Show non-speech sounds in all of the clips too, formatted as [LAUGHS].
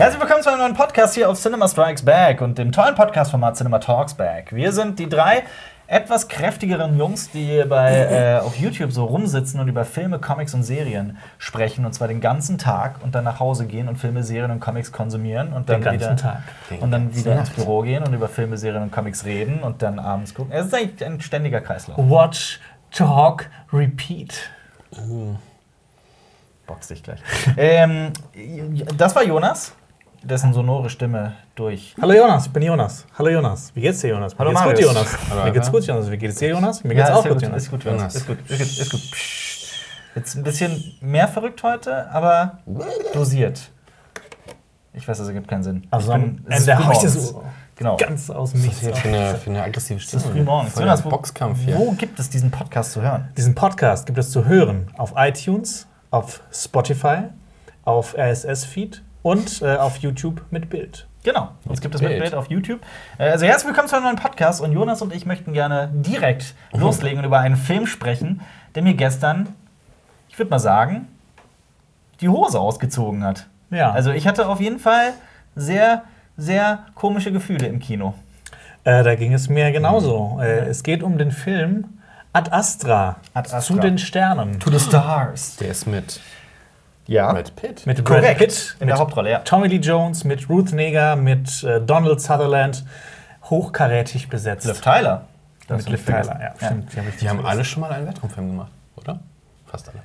Herzlich willkommen zu einem neuen Podcast hier auf Cinema Strikes Back und dem tollen Podcast-Format Cinema Talks Back. Wir sind die drei etwas kräftigeren Jungs, die bei, [LAUGHS] äh, auf YouTube so rumsitzen und über Filme, Comics und Serien sprechen. Und zwar den ganzen Tag und dann nach Hause gehen und Filme, Serien und Comics konsumieren. Und dann Den ganzen wieder, Tag. Und dann wieder ins Büro gehen und über Filme, Serien und Comics reden und dann abends gucken. Es ist eigentlich ein ständiger Kreislauf. Watch, Talk, Repeat. Box dich gleich. ähm, das war Jonas, dessen sonore Stimme durch. Hallo Jonas, ich bin Jonas. Hallo Jonas. Wie geht's dir, Jonas? Mir Hallo, geht's gut, Marius. Jonas. Hallo, Mir geht's gut, Jonas. Wie geht's dir, Jonas? Mir geht's ist auch sehr gut, Jonas. Ist gut, Jonas. Ist gut, ist gut, ist gut. Jetzt ein bisschen mehr verrückt heute, aber dosiert. Ich weiß, das ergibt keinen Sinn. Also am ist Ende hau ich das Genau. ganz aus dem Nichts. ist hier für eine, für eine aggressive Es Stimme? ist früh morgens. Jonas, wo, Boxkampf hier. wo gibt es diesen Podcast zu hören? Diesen Podcast gibt es zu hören auf iTunes, auf Spotify, auf RSS-Feed und äh, auf YouTube mit Bild. Genau, uns gibt es mit Bild. Auf YouTube. Äh, Also herzlich willkommen zu einem neuen Podcast und Jonas und ich möchten gerne direkt loslegen und über einen Film sprechen, der mir gestern, ich würde mal sagen, die Hose ausgezogen hat. Ja. Also ich hatte auf jeden Fall sehr, sehr komische Gefühle im Kino. Äh, da ging es mir genauso. Äh, es geht um den Film Ad Astra. Ad Astra. Zu den Sternen. the Stars. Der ist mit Ja. Brad Pitt. Mit Brad Korrekt. Pitt, In der Hauptrolle, ja. Tommy Lee Jones, mit Ruth Neger, mit äh, Donald Sutherland. Hochkarätig besetzt. Liv Tyler. mit Liv Tyler, ja. Stimmt, die, hab ich Die haben alle schon mal einen Weltraumfilm gemacht, oder? Fast alle.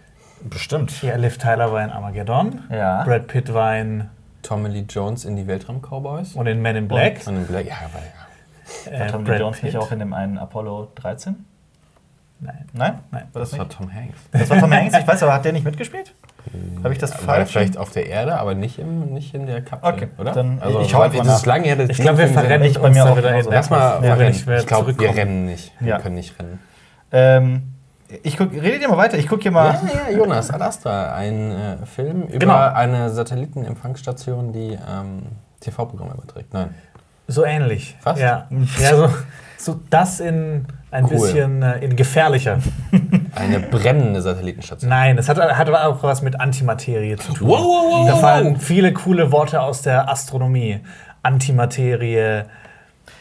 Bestimmt. Ja, Liv Tyler war in Armageddon. Ja. Brad Pitt war in Tommy Lee Jones in die Weltraum-Cowboys. und in Men in Black. Und in Black, ja, aber ja. War Äh, Tommy Jones nicht Pitt. auch in dem einen Apollo 13? Nein. Nein? Nein. War das Das war nicht? Tom Hanks. Das war Tom Hanks, ich weiß, aber hat der nicht mitgespielt? Habe ich das War er falsch? vielleicht auf der Erde, aber nicht, im, nicht in der Kapsel, Okay, oder? dann- also, ich einfach das ist lange her, Ich glaube, wir verrennen Ich bei mir auch wieder in Lass mal verrennen. nicht mehr Ich glaube, wir rennen nicht. Wir Ja. können nicht rennen. Ähm, ich guck, redet ihr mal weiter, ich gucke hier mal. Ja, ja, Jonas, Ad Astra, ein äh, Film über Genau. eine Satellitenempfangsstation, die ähm, TV-Programme überträgt. Nein. So ähnlich. Fast? Ja, ja so, so das in ein Cool. bisschen äh, in gefährlicher. [LAUGHS] Eine brennende Satellitenstation. Nein, es hat, hat aber auch was mit Antimaterie zu tun. Wow, wow, wow, da wow, fallen viele coole Worte aus der Astronomie. Antimaterie,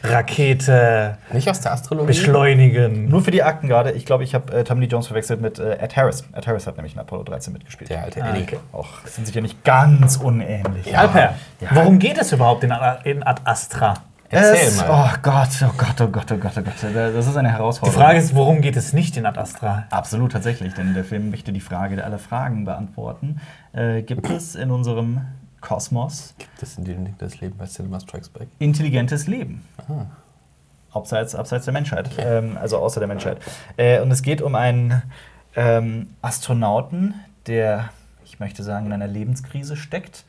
Rakete, Nicht aus der Astrologie? beschleunigen. Nur für die Akten gerade, ich glaube, ich habe äh, Tommy Jones verwechselt mit äh, Ed Harris. Ed Harris hat nämlich in Apollo 13 mitgespielt. Der alte Ah, Eddie. okay. Auch sind sicher nicht ganz unähnlich. Ja. Alper, Ja. worum geht es überhaupt in, in Ad Astra? Erzähl es, mal. Oh Gott, oh Gott, oh Gott, oh Gott, oh Gott. Das ist eine Die Herausforderung. Frage ist, worum geht es nicht in Ad Astra? Absolut, tatsächlich, denn der Film möchte die Frage aller Fragen beantworten. Äh, gibt es in unserem Kosmos Gibt es in dem Ding das Leben bei Cinema Strikes Back? intelligentes Leben? Abseits, abseits der Menschheit, ähm, also außer der Menschheit. Äh, und es geht um einen ähm, Astronauten, der, ich möchte sagen, in einer Lebenskrise steckt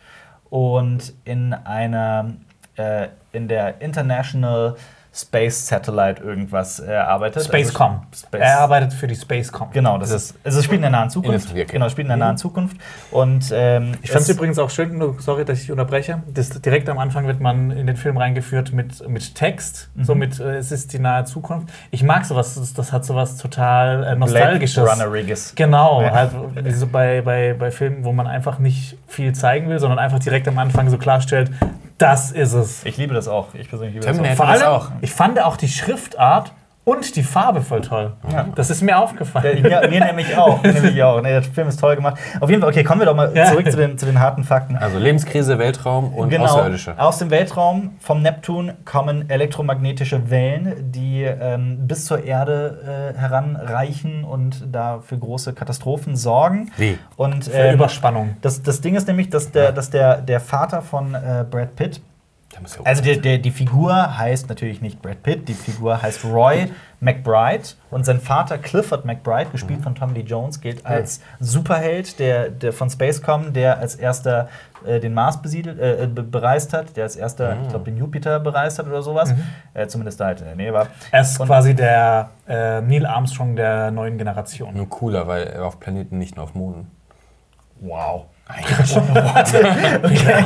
und in einer, äh, in der International Space Satellite irgendwas äh, arbeitet. Spacecom. Also, Space Er arbeitet für die Spacecom. Genau, das ist, also es spielt in der nahen Zukunft. In der-. Genau, es spielt in der nahen Zukunft. Und ähm, Ich fand es übrigens auch schön, nur- sorry, dass ich unterbreche. Das, direkt am Anfang wird man in den Film reingeführt mit, mit Text, Mhm. so mit äh, es ist die nahe Zukunft. Ich mag sowas, das, das hat sowas total äh, nostalgisches. Blade Runner-Riges. Genau, Ja. halt so bei, bei, bei Filmen, wo man einfach nicht viel zeigen will, sondern einfach direkt am Anfang so klarstellt, das ist es. Ich liebe das auch. Ich persönlich liebe Terminator. das Vor das allem, auch. ich fand auch die Schriftart und die Farbe voll toll. Ja. Das ist mir aufgefallen. Ja, mir nämlich auch. Mir nämlich auch. Nee, der Film ist toll gemacht. Auf jeden Fall, okay, kommen wir doch mal Ja. zurück zu den, zu den harten Fakten. Also Lebenskrise, Weltraum und Genau, Außerirdische. aus dem Weltraum vom Neptun kommen elektromagnetische Wellen, die ähm, bis zur Erde äh, heranreichen und da für große Katastrophen sorgen. Wie? Und Für ähm, Überspannung. das, das Ding ist nämlich, dass der, dass der, der Vater von äh, Brad Pitt Also der, der, die Figur heißt natürlich nicht Brad Pitt, die Figur heißt Roy McBride und sein Vater Clifford McBride, gespielt von Tom Lee Jones, gilt als Superheld der, der von Spacecom, der als erster äh, den Mars besiedelt, äh, be- bereist hat, der als erster, ich glaube, den Jupiter bereist hat oder sowas. Äh, zumindest da halt in der Nähe war. Er ist Und- quasi der äh, Neil Armstrong der neuen Generation. nur cooler, weil er auf Planeten nicht nur auf Monden. Wow. [LAUGHS] Okay.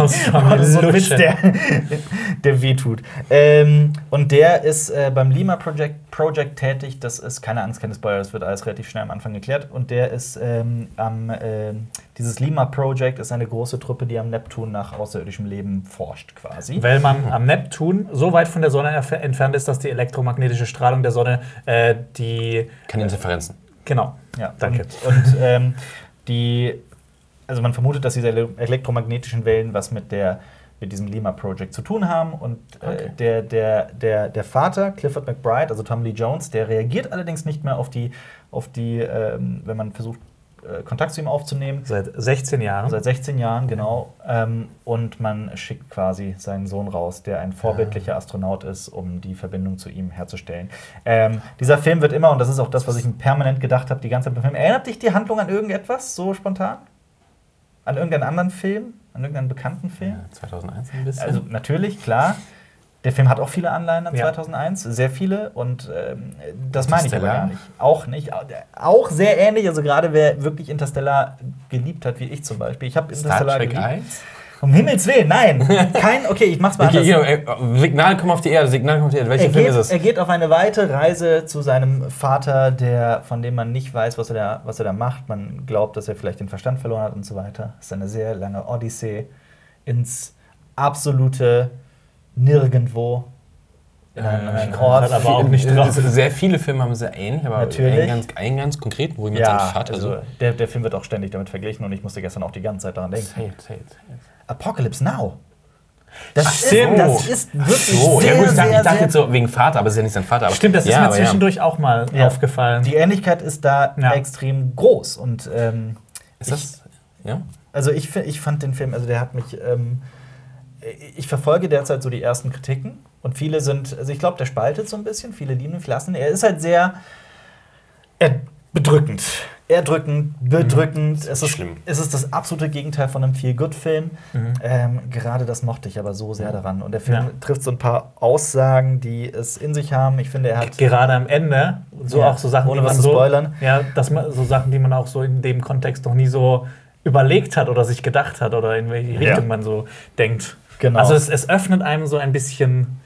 so ein Witz, der, [LAUGHS] der wehtut. Ähm, und der ist äh, beim Lima Project, Project tätig. Das ist keine Angst, keine Spoiler, das wird alles relativ schnell am Anfang geklärt. Und der ist ähm, am. Äh, dieses Lima Project ist eine große Truppe, die am Neptun nach außerirdischem Leben forscht, quasi. Weil man am Neptun so weit von der Sonne entfernt ist, dass die elektromagnetische Strahlung der Sonne äh, die. Keine Interferenzen. Genau. Ja, Danke. Und, und ähm, die, also man vermutet, dass diese ele- elektromagnetischen Wellen was mit der mit diesem Lima Project zu tun haben. Und äh, Okay. der, der, der, der Vater, Clifford McBride, also Tom Lee Jones, der reagiert allerdings nicht mehr auf die, auf die ähm, wenn man versucht, äh, Kontakt zu ihm aufzunehmen. Seit 16 Jahren. Seit 16 Jahren, genau. Ähm, und man schickt quasi seinen Sohn raus, der ein vorbildlicher Astronaut ist, um die Verbindung zu ihm herzustellen. Ähm, dieser Film wird immer, und das ist auch das, was ich mir permanent gedacht habe, die ganze Zeit beim Film, erinnert dich die Handlung an irgendetwas, so spontan? An irgendeinen anderen Film? An irgendeinen bekannten Film? Ja, 2001 ein bisschen. Also natürlich, klar. Der Film hat auch viele Anleihen an Ja. 2001, sehr viele. Und ähm, das meine ich aber gar nicht. Auch nicht. Auch sehr ähnlich. Also gerade wer wirklich Interstellar geliebt hat, wie ich zum Beispiel. Ich habe Star Interstellar Trek geliebt. 1? Um Himmels Willen, nein. [LAUGHS] Kein, okay, ich mach's mal Okay, anders. genau, äh, Signal kommt auf die Erde, Signal kommt auf die Erde. Welcher Er Film geht, ist es? er geht auf eine weite Reise zu seinem Vater, der, von dem man nicht weiß, was er, da, was er da macht. Man glaubt, dass er vielleicht den Verstand verloren hat und so weiter. Es ist eine sehr lange Odyssee ins absolute Nirgendwo. Äh, einem Ort. hat aber auch nicht drauf. Sehr viele Filme haben sehr ähnlich, aber Natürlich. einen ganz, einen ganz konkreten, wo jemand ja, seinen Vater also so. der, der Film wird auch ständig damit verglichen und ich musste gestern auch die ganze Zeit daran denken. It, say it. Apocalypse Now. Das, Ach, ist, stimmt. das ist wirklich So, sehr, ja gut, ich dachte, ich dachte jetzt so wegen Vater, aber es ist ja nicht sein Vater. Aber Stimmt, das ist ja, mir aber zwischendurch auch mal Ja. aufgefallen. Die Ähnlichkeit ist da Ja. extrem groß. Und ähm, Ja. Ist das? Ja? also ich, ich fand den Film, also der hat mich. Ähm, ich verfolge derzeit so die ersten Kritiken und viele sind, also ich glaube, der spaltet so ein bisschen, viele lieben ihn, viele lassen. Er ist halt sehr er, bedrückend. Erdrückend, bedrückend. Es, ist, schlimm. es ist das absolute Gegenteil von einem Feel-Good-Film. Mhm. Ähm, gerade das mochte ich aber so sehr daran. Und der Film Ja. trifft so ein paar Aussagen, die es in sich haben. Ich finde, er hat. Gerade am Ende, so Ja, auch so Sachen, ohne die was man zu so, spoilern. Ja, dass man so Sachen, die man auch so in dem Kontext noch nie so überlegt hat oder sich gedacht hat oder in welche Ja. Richtung man so denkt. Genau. Also es, es öffnet einem so ein bisschen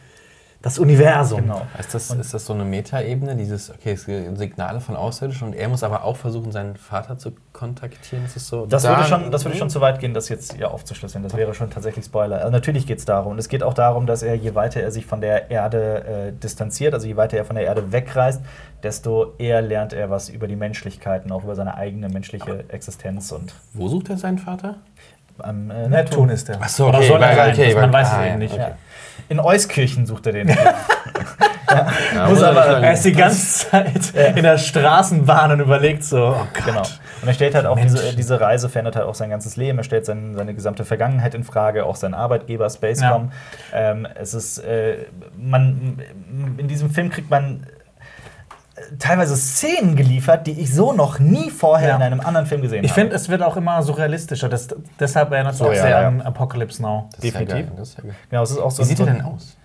das Universum. Genau. Ist das, ist das so eine Metaebene, dieses, okay, es gibt Signale von Außerirdischen und er muss aber auch versuchen, seinen Vater zu kontaktieren? Ist das so? Das Da- würde, schon, das würde schon zu weit gehen, das jetzt hier aufzuschlüsseln. Das wäre schon tatsächlich Spoiler. Also natürlich geht es darum. Und es geht auch darum, dass er, je weiter er sich von der Erde äh, distanziert, also je weiter er von der Erde wegreist, desto eher lernt er was über die Menschlichkeit und auch über seine eigene menschliche Existenz. Und Wo sucht er seinen Vater? Am äh, Neptun ist der. Ach so, Oder okay, soll er sein? okay, man weiß ah, es ja, eben nicht. okay. Ja. In Euskirchen sucht er den. [LAUGHS] Ja, Muss muss aber- Er ist die ganze Zeit in der Straßenbahn und überlegt so, oh Gott. Genau. Und er stellt halt auch diese, diese Reise verändert halt auch sein ganzes Leben. Er stellt sein, seine gesamte Vergangenheit in Frage, auch sein Arbeitgeber Spacecom. Ähm, es ist, äh, man, in diesem Film kriegt man teilweise Szenen geliefert, die ich so noch nie vorher Ja. in einem anderen Film gesehen Ich habe. finde, es wird auch immer surrealistischer. Das, deshalb erinnert es So, auch ja, sehr ja. an Apocalypse Now. Das ist ja definitiv. geil, das ist ja geil. Genau, es ist auch so Wie sieht so er denn aus?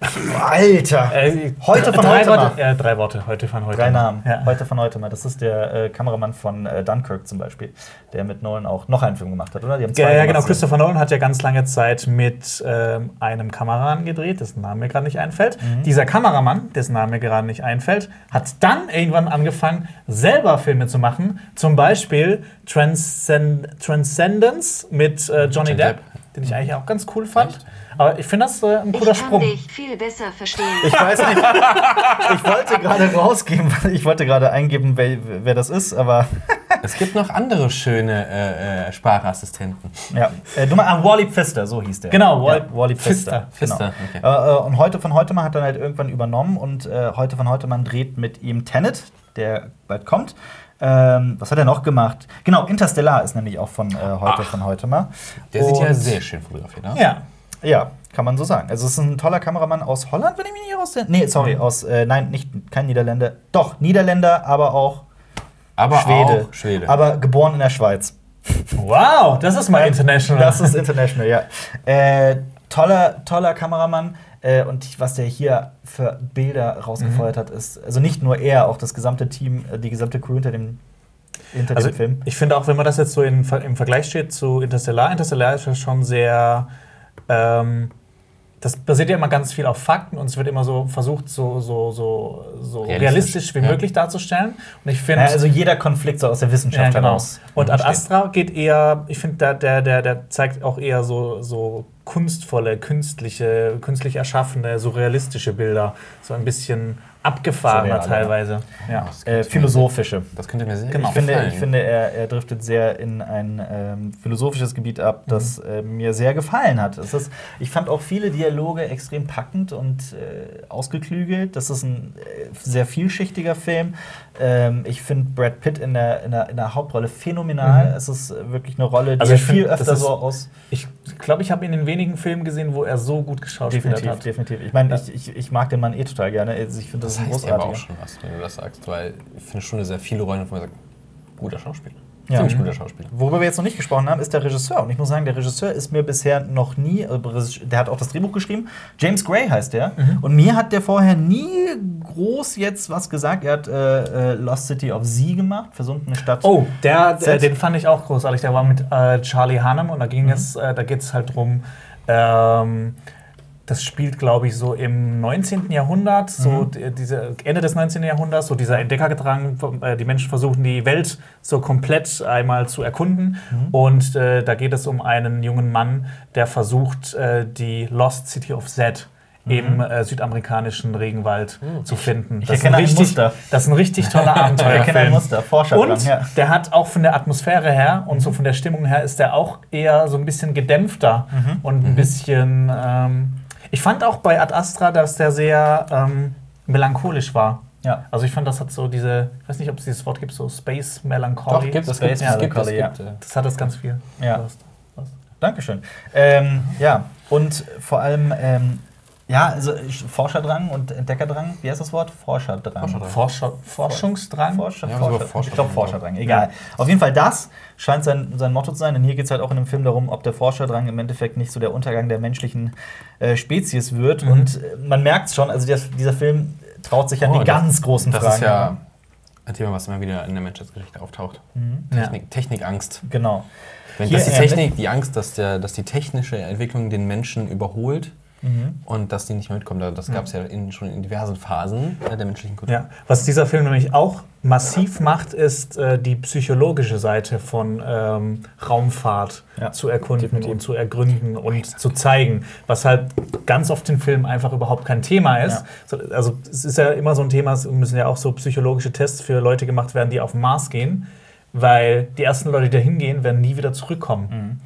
Alter! Äh, Heute von drei heute Worte, mal. äh, drei Worte, heute von heute. Drei mal. Namen. Ja. Heute von heute mal. Das ist der äh, Kameramann von äh, Dunkirk zum Beispiel, der mit Nolan auch noch einen Film gemacht hat, oder? Die haben Ja, ja, gemacht, genau. Christopher Nolan hat ja ganz lange Zeit mit ähm, einem Kameramann gedreht, dessen Name mir gerade nicht einfällt. Mhm. Dieser Kameramann, dessen Name mir gerade nicht einfällt, hat dann irgendwann angefangen, selber Filme zu machen. Zum Beispiel Transcend Transcendence mit äh, Johnny Johnny Depp, Depp. Den ich eigentlich auch ganz cool fand. Echt? Aber ich finde das äh, ein Ich cooler kann Sprung. dich viel besser verstehen. Ich weiß nicht. [LAUGHS] ich wollte gerade rausgeben, ich wollte gerade eingeben, wer, wer das ist, aber [LAUGHS] Es gibt noch andere schöne äh, äh, Sprachassistenten. ja. Äh, du mal, ah, Wally Pfister, so hieß der. Genau, Wall- ja, Wally Pfister. Pfister. Genau. Okay. Äh, äh, und heute von heute mal hat dann halt irgendwann übernommen und äh, heute von heute man dreht mit ihm Tenet, der bald kommt. Ähm, was hat er noch gemacht? Genau, Interstellar ist nämlich auch von äh, heute Ach. von heute mal. Der sieht ja Und- sehr schön fotografiert aus. Ja. Ja, kann man so sagen. Also es ist ein toller Kameramann aus Holland, wenn ich mich nicht aus Nee, sorry, Mhm. aus äh, nein, nicht kein Niederländer. Doch, Niederländer, aber auch Aber Schwede. auch Schwede. Aber geboren in der Schweiz. Wow, das ist mal international. Das ist international, ja. Äh, toller, toller Kameramann. Äh, und was der hier für Bilder rausgefeuert hat, ist, also nicht nur er, auch das gesamte Team, äh, die gesamte Crew hinter dem hinter Also dem Film. ich finde auch, wenn man das jetzt so in, im Vergleich steht zu Interstellar, Interstellar ist ja schon sehr. Ähm, das basiert ja immer ganz viel auf Fakten und es wird immer so versucht, so, so, so, so realistisch, Realistisch, wie ja. möglich darzustellen. Und ich finde. Ja, also jeder Konflikt so aus der Wissenschaft Ja, genau. heraus. Und Ad. Astra geht eher, ich finde, der, der, der, der zeigt auch eher so, so kunstvolle, künstliche, künstlich erschaffene, surrealistische Bilder. So ein bisschen abgefahrener Surreal, ja. teilweise. Ja. Das Äh, könnte mir philosophische. sehr- Das könnte mir sehr Genau. Ich finde, gefallen. ich finde er, er driftet sehr in ein ähm, philosophisches Gebiet ab, das äh, mir sehr gefallen hat. Es ist, ich fand auch viele Dialoge extrem packend und äh, ausgeklügelt. Das ist ein äh, sehr vielschichtiger Film. Ähm, ich finde Brad Pitt in der, in, der, in der Hauptrolle phänomenal. Mhm. Es ist äh, wirklich eine Rolle, die Also ich find, viel das öfter ist- so aus. Ich glaube, ich habe ihn in wenigen Filmen gesehen, wo er so gut Definitiv, hat. definitiv. Ich meine, Ja. ich, ich, ich mag den Mann eh total gerne. Also Ich finde, das, das heißt aber auch großartiger. schon was, wenn du das sagst, weil ich finde schon sehr viele Rollen, wo man sagt, guter Schauspieler. Ja. Ziemlich Mhm. guter Schauspieler. Worüber wir jetzt noch nicht gesprochen haben, ist der Regisseur. Und ich muss sagen, der Regisseur ist mir bisher noch nie, äh, der hat auch das Drehbuch geschrieben. James Gray heißt der. Mhm. Und mir hat der vorher nie groß jetzt was gesagt. Er hat äh, äh, Lost City of Z gemacht, versunkene Stadt. Oh, der, der, Set. den fand ich auch großartig. Der war mit äh, Charlie Hunnam und da Mhm. ging es, äh, da geht es halt drum. Ähm, das spielt, glaube ich, so im 19. Jahrhundert, so Mhm. die- diese Ende des 19. Jahrhunderts, so dieser Entdeckergedrang. äh, Die Menschen versuchen die Welt so komplett einmal zu erkunden. Mhm. Und äh, da geht es um einen jungen Mann, der versucht, äh, die Lost City of Z im äh, südamerikanischen Regenwald zu finden. Mhm. ich Das ist erkenne ein richtig, Muster. Das ist ein richtig toller [LAUGHS] ich erkenne ein. Muster, Forscher Und ja. der hat auch von der Atmosphäre her und so von der Stimmung her ist der auch eher so ein bisschen gedämpfter Mhm. und ein bisschen. Ähm, ich fand auch bei Ad Astra, dass der sehr ähm, melancholisch war. Ja. Also ich fand, das hat so diese, ich weiß nicht, ob es dieses Wort gibt, so Space Melancholy. Doch, gibt es, Space gibt es, gibt es, Melancholy, ja. gibt, Das hat das ganz viel. Ja. Dankeschön. Ähm, ja, und vor allem, ähm, ja, also Forscherdrang und Entdeckerdrang, wie heißt das Wort? Forscherdrang. Forscherdrang. Forscher, Forschungsdrang. Forscher, Ja, Forscher, ich glaube Forscherdrang. Forscherdrang, egal. Auf jeden Fall das scheint sein, sein Motto zu sein, denn hier geht es halt auch in dem Film darum, ob der Forscherdrang im Endeffekt nicht so der Untergang der menschlichen äh, Spezies wird. Mhm. Und äh, man merkt es schon, also der, dieser Film traut sich an Oh, die das- ganz großen Das Fragen. ist ja ein Thema, was immer wieder in der Menschheitsgeschichte auftaucht. Mhm. Ja. Technik, Technikangst. Genau. Wenn Hier das die ähnlich. Technik, die Angst, dass, der, dass die technische Entwicklung den Menschen überholt Mhm. und dass die nicht mehr mitkommen. Das gab es ja in, schon in diversen Phasen äh, der menschlichen Kultur. Ja, was dieser Film nämlich auch massiv macht, ist äh, die psychologische Seite von ähm, Raumfahrt Ja, zu erkunden definitiv. und zu ergründen und zu zeigen, was halt ganz oft in Filmen einfach überhaupt kein Thema ist. So, Also es ist ja immer so ein Thema, es müssen ja auch so psychologische Tests für Leute gemacht werden, die auf den Mars gehen, weil die ersten Leute, die da hingehen, werden nie wieder zurückkommen. Mhm.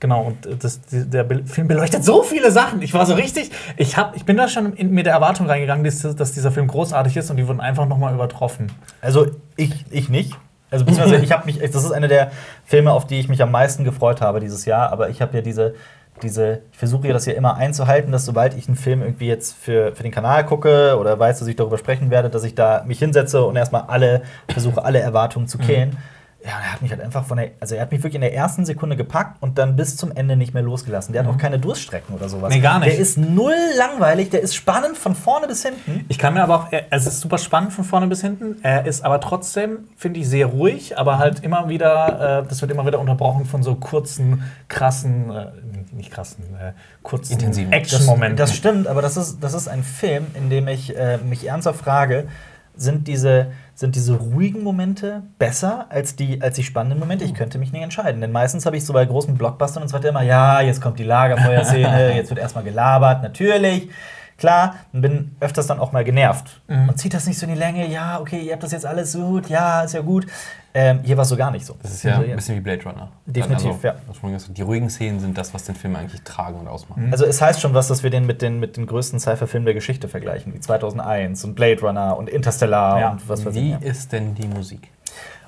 Genau, und das, die, der Film beleuchtet so viele Sachen. Ich war so richtig, ich, hab, ich bin da schon in, mit der Erwartung reingegangen, dass, dass dieser Film großartig ist und die wurden einfach nochmal übertroffen. Also ich, ich nicht. Also beziehungsweise [LAUGHS] ich habe mich, das ist einer der Filme, auf die ich mich am meisten gefreut habe dieses Jahr, aber ich habe ja diese, diese, ich versuche ja das ja immer einzuhalten, dass sobald ich einen Film irgendwie jetzt für, für den Kanal gucke oder weiß, dass ich darüber sprechen werde, dass ich da mich hinsetze und erstmal alle, versuche alle Erwartungen zu kehlen. Ja, er hat mich halt einfach von der, also er hat mich wirklich in der ersten Sekunde gepackt und dann bis zum Ende nicht mehr losgelassen. Der hat auch keine Durststrecken oder sowas. Nee, gar nicht. Der ist null langweilig, der ist spannend von vorne bis hinten. Ich kann mir aber auch, er- es ist super spannend von vorne bis hinten. Er ist aber trotzdem, finde ich, sehr ruhig, aber halt immer wieder, äh, das wird immer wieder unterbrochen von so kurzen, krassen, äh, nicht krassen, äh, kurzen Intensiven. Action-Momenten. Das, das stimmt, aber das ist, das ist ein Film, in dem ich äh, mich ernsthaft frage, sind diese, sind diese ruhigen Momente besser als die, als die spannenden Momente? Ich könnte mich nicht entscheiden. Denn meistens habe ich so bei großen Blockbustern und so weiter immer, ja, jetzt kommt die Lagerfeuerszene, [LAUGHS] jetzt wird erstmal gelabert, natürlich. Klar, und bin öfters dann auch mal genervt. Mhm. Und zieht das nicht so in die Länge, ja, okay, ihr habt das jetzt alles so gut, ja, ist ja gut. Ähm, hier war es so gar nicht so. Das ist ja Also, ein bisschen wie Blade Runner. Definitiv, also, ja. Die ruhigen Szenen sind das, was den Film eigentlich tragen und ausmachen. Also es heißt schon was, dass wir den mit den, mit den größten Sci-Fi-Filmen der Geschichte vergleichen, wie 2001 und Blade Runner und Interstellar Ja. und was weiß Wie ich. ist denn die Musik?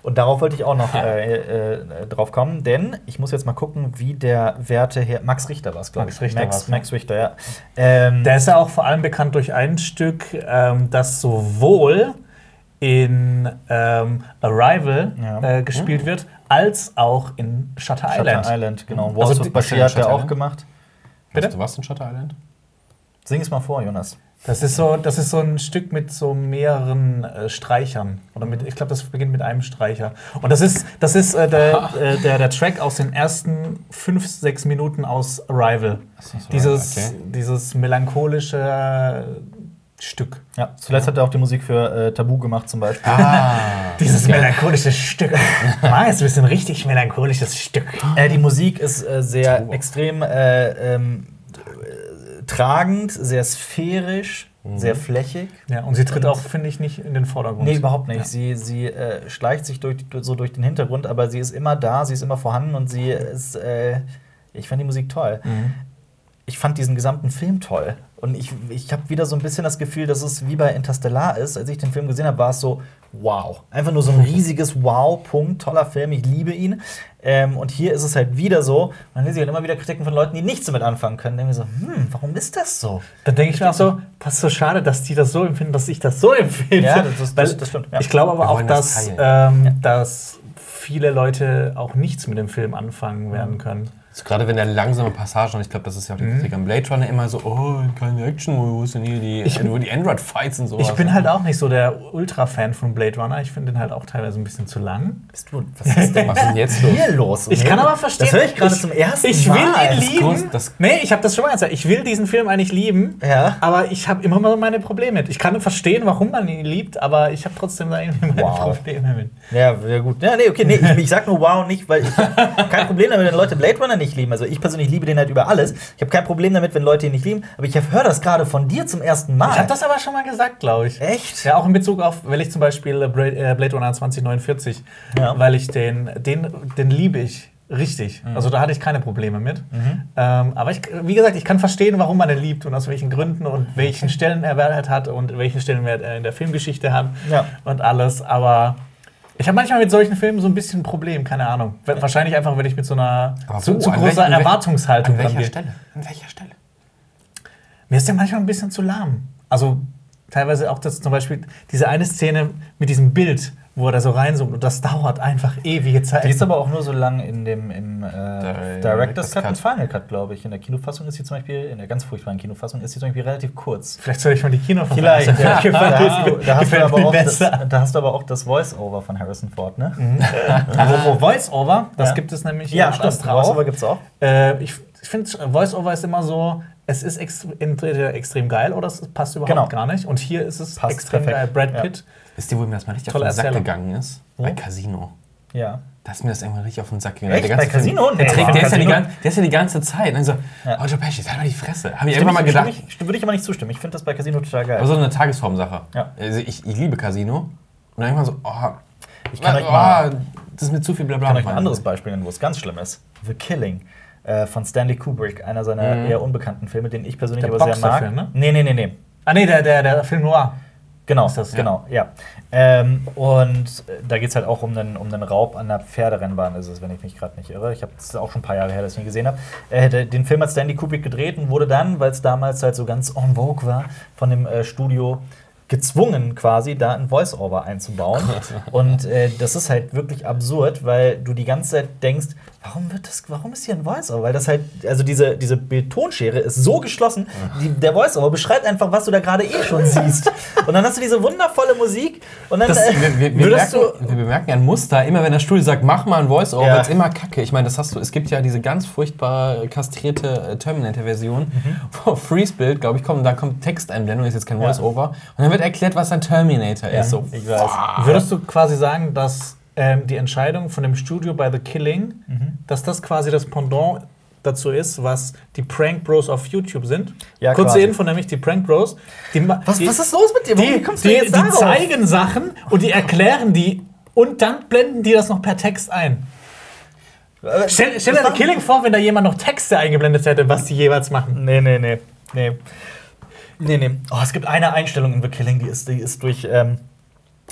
Und darauf wollte ich auch noch äh, äh, drauf kommen, denn ich muss jetzt mal gucken, wie der Werte her. Max Richter war es, glaube ich. Max Richter Max, Max Richter, ja. Ähm, Der ist ja auch vor allem bekannt durch ein Stück, ähm, das sowohl in ähm, Arrival Ja. äh, gespielt wird, als auch in Shutter, Shutter Island. Island. genau. Also Walls die- of Bashir hat Shutter er auch gemacht. Bitte? Du was in Shutter Island? Sing es mal vor, Jonas. Das ist so, das ist so ein Stück mit so mehreren äh, Streichern. Oder mit, ich glaube, das beginnt mit einem Streicher. Und das ist, das ist äh, der, äh, der, der Track aus den ersten fünf, sechs Minuten aus Arrival. so, dieses, okay. dieses melancholische Stück. Ja, zuletzt hat er auch die Musik für äh, Tabu gemacht zum Beispiel. Ah. [LAUGHS] Dieses melancholische Stück. [LAUGHS] Du bist ein richtig melancholisches Stück. Äh, die Musik ist äh, sehr extrem äh, ähm, äh, tragend, sehr sphärisch, sehr flächig. Ja, und sie tritt auch, finde ich, nicht in den Vordergrund. Nee, überhaupt nicht. Ja. Sie, sie äh, schleicht sich durch, so durch den Hintergrund, aber sie ist immer da, sie ist immer vorhanden und sie ist. Ich fand die Musik toll. Mhm. Ich fand diesen gesamten Film toll. Und ich, ich habe wieder so ein bisschen das Gefühl, dass es wie bei Interstellar ist. Als ich den Film gesehen habe, war es so, wow. Einfach nur so ein [LAUGHS] riesiges Wow-Punkt. Toller Film, ich liebe ihn. Ähm, und hier ist es halt wieder so, man lese halt immer wieder Kritiken von Leuten, die nichts damit anfangen können. Denken so, hm, warum ist das so? Dann denke ich mir auch so, was so schade, dass die das so empfinden, dass ich das so empfinde. Ja, das- das- das stimmt, ja. Ich glaube aber auch, das dass, ähm, dass viele Leute auch nichts mit dem Film anfangen werden können. So, gerade wenn der langsame Passagen, und ich glaube, das ist ja auch die Kritik am Blade Runner, immer so, oh, keine Action, wo ist denn hier die, Ich- nur die Android-Fights und sowas. Ich bin halt auch nicht so der Ultra-Fan von Blade Runner. Ich finde den halt auch teilweise ein bisschen zu lang. Bist du, was ist [LAUGHS] denn Was ist denn jetzt los? hier los? Ich kann aber verstehen. Das höre ich gerade zum ersten ich Mal. will ihn lieben. groß- das- nee, ich habe das schon mal gesagt. Ich will diesen Film eigentlich lieben. Ja. Aber ich habe immer mal meine Probleme mit. Ich kann verstehen, warum man ihn liebt, aber ich habe trotzdem da irgendwie meine Wow. Probleme mit. Ja, sehr gut. Ja, nee, okay, nee, ich, ich sag nur wow nicht, weil ich [LAUGHS] kein Problem damit, wenn Leute Blade Runner nicht lieben. Also ich persönlich liebe den halt über alles. Ich habe kein Problem damit, wenn Leute ihn nicht lieben, aber ich höre das gerade von dir zum ersten Mal. Ich habe das aber schon mal gesagt, glaube ich. Echt? Ja, auch in Bezug auf, weil ich zum Beispiel äh, äh, Blade Runner 2049, Ja. weil ich den, den, den liebe ich richtig. Mhm. Also da hatte ich keine Probleme mit. Ähm, aber ich, wie gesagt, ich kann verstehen, warum man den liebt und aus welchen Gründen und welchen Stellenwert hat und welchen Stellenwert er in der Filmgeschichte hat Ja. und alles. Aber ich habe manchmal mit solchen Filmen so ein bisschen ein Problem, keine Ahnung. Wahrscheinlich einfach, wenn ich mit so einer Aber zu, wo? zu großer welch- an welch- Erwartungshaltung An welcher rangehe. Stelle? An welcher Stelle? Mir ist der manchmal ein bisschen zu lahm. Also teilweise auch das zum Beispiel diese eine Szene mit diesem Bild, wo er da so reinzoomt und das dauert einfach ewige Zeit. Die ist aber auch nur so lang in dem im äh, Director's Director's Cut Cut. und Final Cut, glaube ich. In der Kinofassung ist sie zum Beispiel, in der ganz furchtbaren Kinofassung ist sie zum Beispiel relativ kurz. Vielleicht soll ich mal die Kinofassung Vielleicht, ja. Da, hast du, da, hast du gefällt aber mir auch das, besser. da hast du aber auch das Voice-Over von Harrison Ford, ne? [LAUGHS] Apropos Voice-Over, das Ja. gibt es nämlich Ja, im stimmt. Voice-Over gibt's auch. Äh, ich ich finde, Voice-Over ist immer so, es ist ex entweder extrem geil oder es passt überhaupt Genau. gar nicht. Und hier ist es Passt extrem perfekt. geil. Brad Ja. Wisst ihr, wo mir das mal richtig Toller auf den Sack gegangen ist? Bei Casino. Ja. Da ist mir das irgendwann richtig auf den Sack gegangen. Echt? Der ganze Bei Casino? Film, der, Nee, trägt, der, ist ja die, Casino? der ist ja die ganze Zeit. Und so, Ja. oh, Joe Pesci, halt mal die Fresse. Habe ich einfach mal gedacht. Ich, würde ich aber nicht zustimmen. Ich finde das bei Casino total geil. Aber so eine Tagesformsache. Ja. Also ich, ich liebe Casino. Und dann irgendwann so, oh, Ich kann euch oh, mal- das ist mir zu viel Blabla. Ich kann euch ein anderes Beispiel nennen, wo es ganz schlimm ist. The Killing äh, von Stanley Kubrick, einer seiner Mhm. eher unbekannten Filme, den ich persönlich Der aber sehr mag. Boxerfilm, ne? Nee, nee, nee, nee. Ah, nee, der, der, der Film Noir. Genau, Ist das, genau, ja. Ähm, und äh, da geht es halt auch um einen, um einen Raub an der Pferderennbahn, ist es, wenn ich mich gerade nicht irre. Ich habe es auch schon ein paar Jahre her, dass ich ihn gesehen habe. Äh, den Film hat Stanley Kubrick gedreht und wurde dann, weil es damals halt so ganz en vogue war, von dem äh, Studio gezwungen quasi, da ein Voice-Over einzubauen. [LAUGHS] und äh, das ist halt wirklich absurd, weil du die ganze Zeit denkst, warum wird das, warum ist hier ein Voice-Over? Weil das halt, also diese, diese Bildtonschere ist so geschlossen, die, der Voice-Over beschreibt einfach, was du da gerade eh schon siehst. Und dann hast du diese wundervolle Musik und dann. Das, äh, wir, wir, wir, merken, wir bemerken ein Muster. Immer wenn das Studio sagt, mach mal ein Voice-Over, Ja. wird's immer kacke. Ich meine, das hast du. Es gibt ja diese ganz furchtbar kastrierte äh, Terminator-Version, Mhm. wo Freeze-Bild, glaube ich, kommt, da kommt Texteinblendung, ist jetzt kein Ja. Voice-Over. Und dann wird erklärt, was ein Terminator ist. So, ich weiß. Würdest du quasi sagen, dass ähm, die Entscheidung von dem Studio bei The Killing, Mhm. dass das quasi das Pendant dazu ist, was die Prank Bros auf YouTube sind? Ja, Kurze quasi. Info, nämlich die Prank Bros. Die, Was, die, was ist los mit dir? Warum die, kommst du die, jetzt die zeigen Sachen und die erklären die und dann blenden die das noch per Text ein. Stell, stell dir The Killing vor, wenn da jemand noch Texte eingeblendet hätte, was die jeweils machen. Nee, nee, nee. Nee. Nee, nee. Oh, es gibt eine Einstellung in The Killing, die ist, die ist durch. Ähm,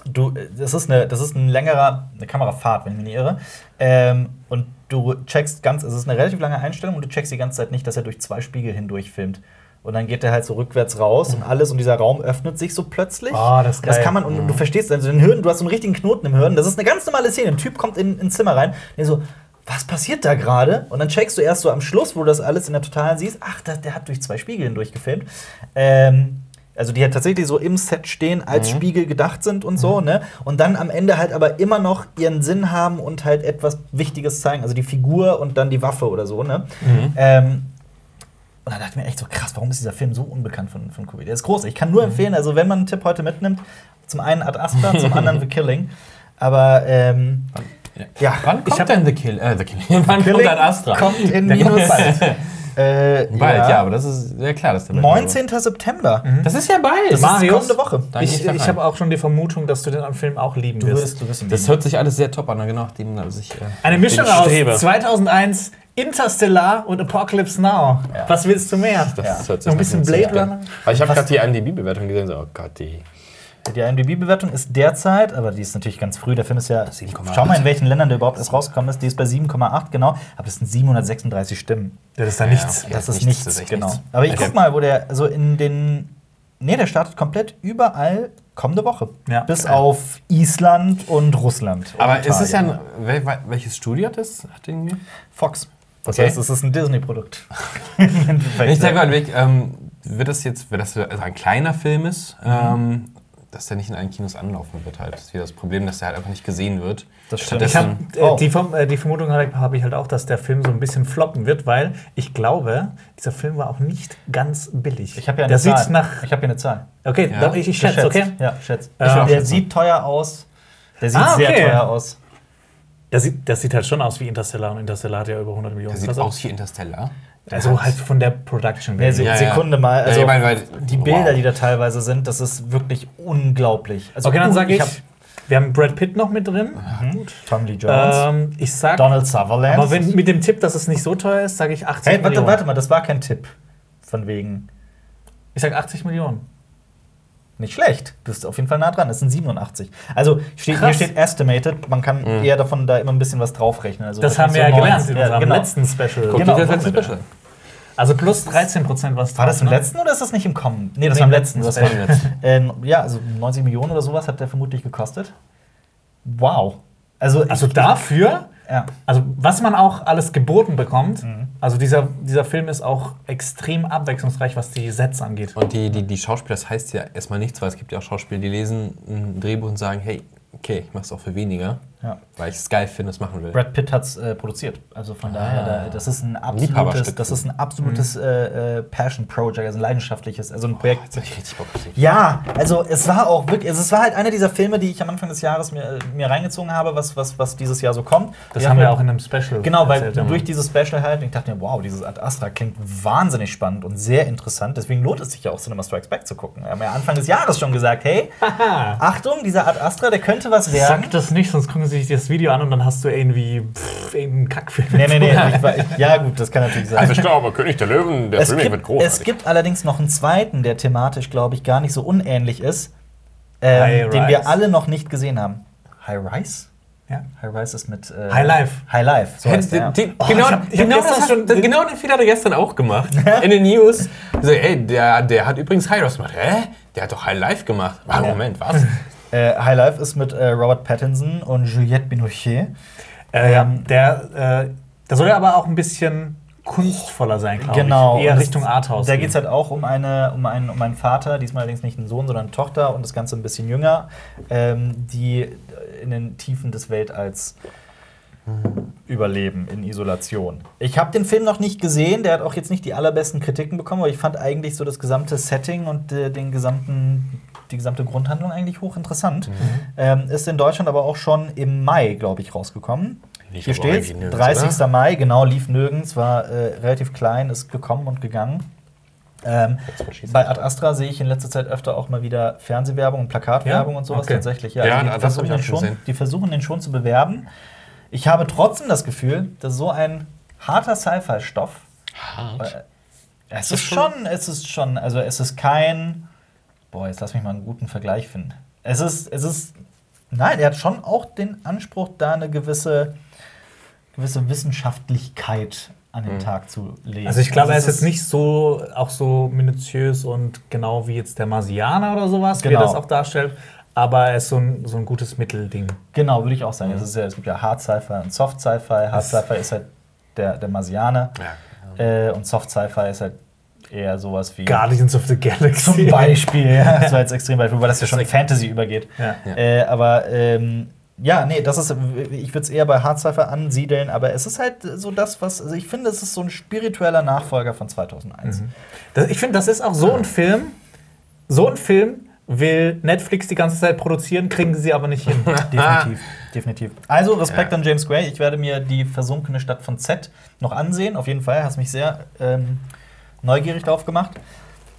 du, das, ist eine, das ist ein längerer eine Kamerafahrt, wenn ich mich nicht irre. Ähm, und du checkst ganz, es ist eine relativ lange Einstellung und du checkst die ganze Zeit nicht, dass er durch zwei Spiegel hindurch filmt. Und dann geht er halt so rückwärts raus und alles und dieser Raum öffnet sich so plötzlich. Oh, das ist das geil. kann man, und du verstehst, also den Hirn, du hast so einen richtigen Knoten im Hirn. Das ist eine ganz normale Szene. Ein Typ kommt in ins Zimmer rein, der so, was passiert da gerade? Und dann checkst du erst so am Schluss, wo du das alles in der Totalen siehst, ach, das, der hat durch zwei Spiegel hindurch gefilmt. Ähm, Also die halt tatsächlich so im Set stehen, als Mhm. Spiegel gedacht sind und so, ne? Und dann am Ende halt aber immer noch ihren Sinn haben und halt etwas Wichtiges zeigen. Also die Figur und dann die Waffe oder so, ne? Mhm. Ähm, und dann dachte ich mir echt so, krass, warum ist dieser Film so unbekannt von, von Kubrick? Der ist groß. Ich kann nur empfehlen, also wenn man einen Tipp heute mitnimmt, zum einen Ad Astra, [LAUGHS] zum anderen The Killing. Aber ähm, ja, Wann kommt hab- denn The Kill? Äh, The [LAUGHS] Killing. Wann Killing kommt dann Astra? kommt in Minus bald. [LAUGHS] Äh, Bald, ja. aber das ist sehr klar, dass der bald 19. September. Das ist ja bald. Das Marius, ist kommende Woche. Dann Ich, ich habe auch schon die Vermutung, dass du den Film auch lieben Du wirst. wirst, du wirst Das hört sich alles sehr top an, genau nachdem dass ich. Äh, Eine Mischung dem aus strebe. 2001, Interstellar und Apocalypse Now. Ja. Was willst du mehr? Das Ja. hört sich Noch ein bisschen Blade Runner? ich habe gerade die IMDb-Bewertung gesehen, so, oh Gott, die. Die IMDb-Bewertung ist derzeit, aber die ist natürlich ganz früh. Der Film ist ja. 7,8. Schau mal, in welchen Ländern der überhaupt erst rausgekommen ist. Die ist bei 7,8, genau. Aber das sind 736 Stimmen. Das ist da Ja, nichts. okay. Das Ja, ist nichts, nichts, das ist echt genau. nichts. Aber ich Okay. guck mal, wo der. Also in den. Nee, der startet komplett überall kommende Woche. Ja. Bis auf Island und Russland. und Aber ist es ja ein. wel- wel- Welches Studio hat das? Hat den hier? Fox. Das Okay. heißt, es ist ein Disney-Produkt. [LAUGHS] Ich gerade weg, ähm, wird das jetzt, wird das also ein kleiner Film ist, ähm, dass der nicht in allen Kinos anlaufen wird halt. Das ist wieder das Problem, dass der halt einfach nicht gesehen wird. Das stimmt. Ich hab, Stattdessen- äh, Oh. die, Verm- äh, die Vermutung habe hab ich halt auch, dass der Film so ein bisschen floppen wird, weil ich glaube, dieser Film war auch nicht ganz billig. Ich habe ja eine der Zahl. sieht nach. ich habe hier eine Zahl. Okay, Ja. ich, ich schätze, okay. Ja. Ich will auch der sieht teuer aus. Der sieht Ah, okay. sehr teuer aus. Das sieht, das sieht halt schon aus wie Interstellar und Interstellar hat ja über 100 Millionen. Der sieht Also- aus wie Interstellar. Also halt von der Production Nee, Se. Ja, ja. Sekunde mal. Ja, Also ich mein, weil- die wow. Bilder, die da teilweise sind, das ist wirklich unglaublich. Also Okay, dann sage ich, hab- wir haben Brad Pitt noch mit drin. Gut. Tom Lee Jones, Ähm, ich sag, Donald Sutherland. aber wenn, mit dem Tipp, dass es nicht so teuer ist, sage ich 80 hey, warte, Millionen. warte mal, das war kein Tipp. Von wegen. Ich sag 80 Millionen. Nicht schlecht. Du bist auf jeden Fall nah dran. Es sind 87. Also steht, hier steht estimated. Man kann eher davon da immer ein bisschen was draufrechnen. Also Das haben wir so ja 90. gelernt in Ja, unserem genau. letzten Special. Guck Genau, das letzte. Special. Also plus 13 Prozent was War das im ne? letzten oder ist das nicht im Kommen? Nee, das Nee, war im letzten. Das war ähm, ja, also 90 Millionen oder sowas hat der vermutlich gekostet. Wow. Also, Also ich- dafür, Ja. also was man auch alles geboten bekommt, Mhm. also dieser, dieser Film ist auch extrem abwechslungsreich, was die Sets angeht. Und die, die, die Schauspieler, das heißt ja erstmal nichts, weil es gibt ja auch Schauspieler, die lesen ein Drehbuch und sagen, hey, okay, ich mach's auch für weniger, ja. weil ich es geil finde, es machen will. Brad Pitt hat es äh, produziert. Also von daher, da, das ist ein absolutes, das ist ein absolutes äh, äh, Passion Project, also ein leidenschaftliches, also ein Projekt. Jetzt hab ich richtig Bock. Ja, also es war auch wirklich, also es war halt einer dieser Filme, die ich am Anfang des Jahres mir, äh, mir reingezogen habe, was, was, was dieses Jahr so kommt. Das Die haben wir auch in einem Special. Genau, weil durch dieses Special halt, ich dachte mir, wow, dieses Ad Astra klingt wahnsinnig spannend und sehr interessant. Deswegen lohnt es sich ja auch, Cinema Strikes Back zu gucken. Wir haben ja Anfang des Jahres schon gesagt, hey, Achtung, dieser Ad Astra, der könnte was werden. Sag das nicht, sonst gucken sie sich das Video an und dann hast du irgendwie pff, irgendeinen Kackfilm. Nee, nee, nee. Ich, war- ich, ja, gut, das kann natürlich sein. Also ich glaube, König der Löwen, der es, gibt, es gibt allerdings noch einen zweiten, der thematisch, glaube ich, gar nicht so unähnlich ist, ähm, den wir alle noch nicht gesehen haben. High Rise? Ja. High Rise ist mit. Äh, High Life. High Life. So heißt der, die, Oh, genau, hab- genau, das schon- hat, genau den Fehler hat er gestern auch gemacht. [LAUGHS] in den News. So, ey, der, der hat übrigens High Rise gemacht. Hä? Der hat doch High Life gemacht. Ah, Moment, was? Äh, High Life ist mit äh, Robert Pattinson und Juliette Binoche. Äh, ja, der, äh, der soll ja aber auch ein bisschen kunstvoller sein, glaube Genau. ich. Eher Richtung Arthouse. Da geht es halt auch um, eine, um, einen, um einen Vater, diesmal allerdings nicht einen Sohn, sondern eine Tochter und das Ganze ein bisschen jünger, ähm, die in den Tiefen des Weltalls überleben, in Isolation. Ich habe den Film noch nicht gesehen, der hat auch jetzt nicht die allerbesten Kritiken bekommen, aber ich fand eigentlich so das gesamte Setting und äh, den gesamten, die gesamte Grundhandlung eigentlich hochinteressant. Ähm, ist in Deutschland aber auch schon im Mai, glaube ich, rausgekommen. Lief Hier steht irgendwie nirgends, 30. oder? Mai, genau, lief nirgends, war äh, relativ klein, ist gekommen und gegangen. Ähm, bei Ad Astra sehe ich in letzter Zeit öfter auch mal wieder Fernsehwerbung und Plakatwerbung Ja? und sowas Okay. tatsächlich. Ja, Ja, also die, versuchen den schon die versuchen den schon zu bewerben. Ich habe trotzdem das Gefühl, dass so ein harter Sci-Fi-Stoff Hart. äh, es ist schon, es ist schon, also es ist kein. Boah, jetzt lass mich mal einen guten Vergleich finden. Es ist, es ist. Nein, er hat schon auch den Anspruch, da eine gewisse, gewisse Wissenschaftlichkeit an den Tag zu legen. Also ich glaube, er es ist jetzt nicht so auch so minutiös und genau wie jetzt der Marsianer oder sowas, wie Genau. er das auch darstellt. Aber er ist so ein, so ein gutes Mittelding. Genau, würde ich auch sagen. Es, ist ja, es gibt ja Hard Sci-Fi und Soft Sci-Fi. Hard Sci-Fi ist halt der, der Marsianer Ja. äh, und Soft Sci-Fi ist halt eher sowas wie. Guardians of the Galaxy. Zum Beispiel, ja. [LAUGHS] Das war jetzt extrem Beispiel, weil das ja schon in Fantasy übergeht. Ja. Äh, aber ähm, ja, nee, das ist, ich würde es eher bei Hard Cypher ansiedeln, aber es ist halt so das, was, also ich finde, es ist so ein spiritueller Nachfolger von 2001. Mhm. Das, ich finde, das ist auch so ein Film, so ein Film will Netflix die ganze Zeit produzieren, kriegen sie aber nicht hin. [LAUGHS] definitiv, definitiv. Also Respekt ja. an James Gray. Ich werde mir die versunkene Stadt von Z noch ansehen. Auf jeden Fall, hast mich sehr ähm, neugierig darauf gemacht.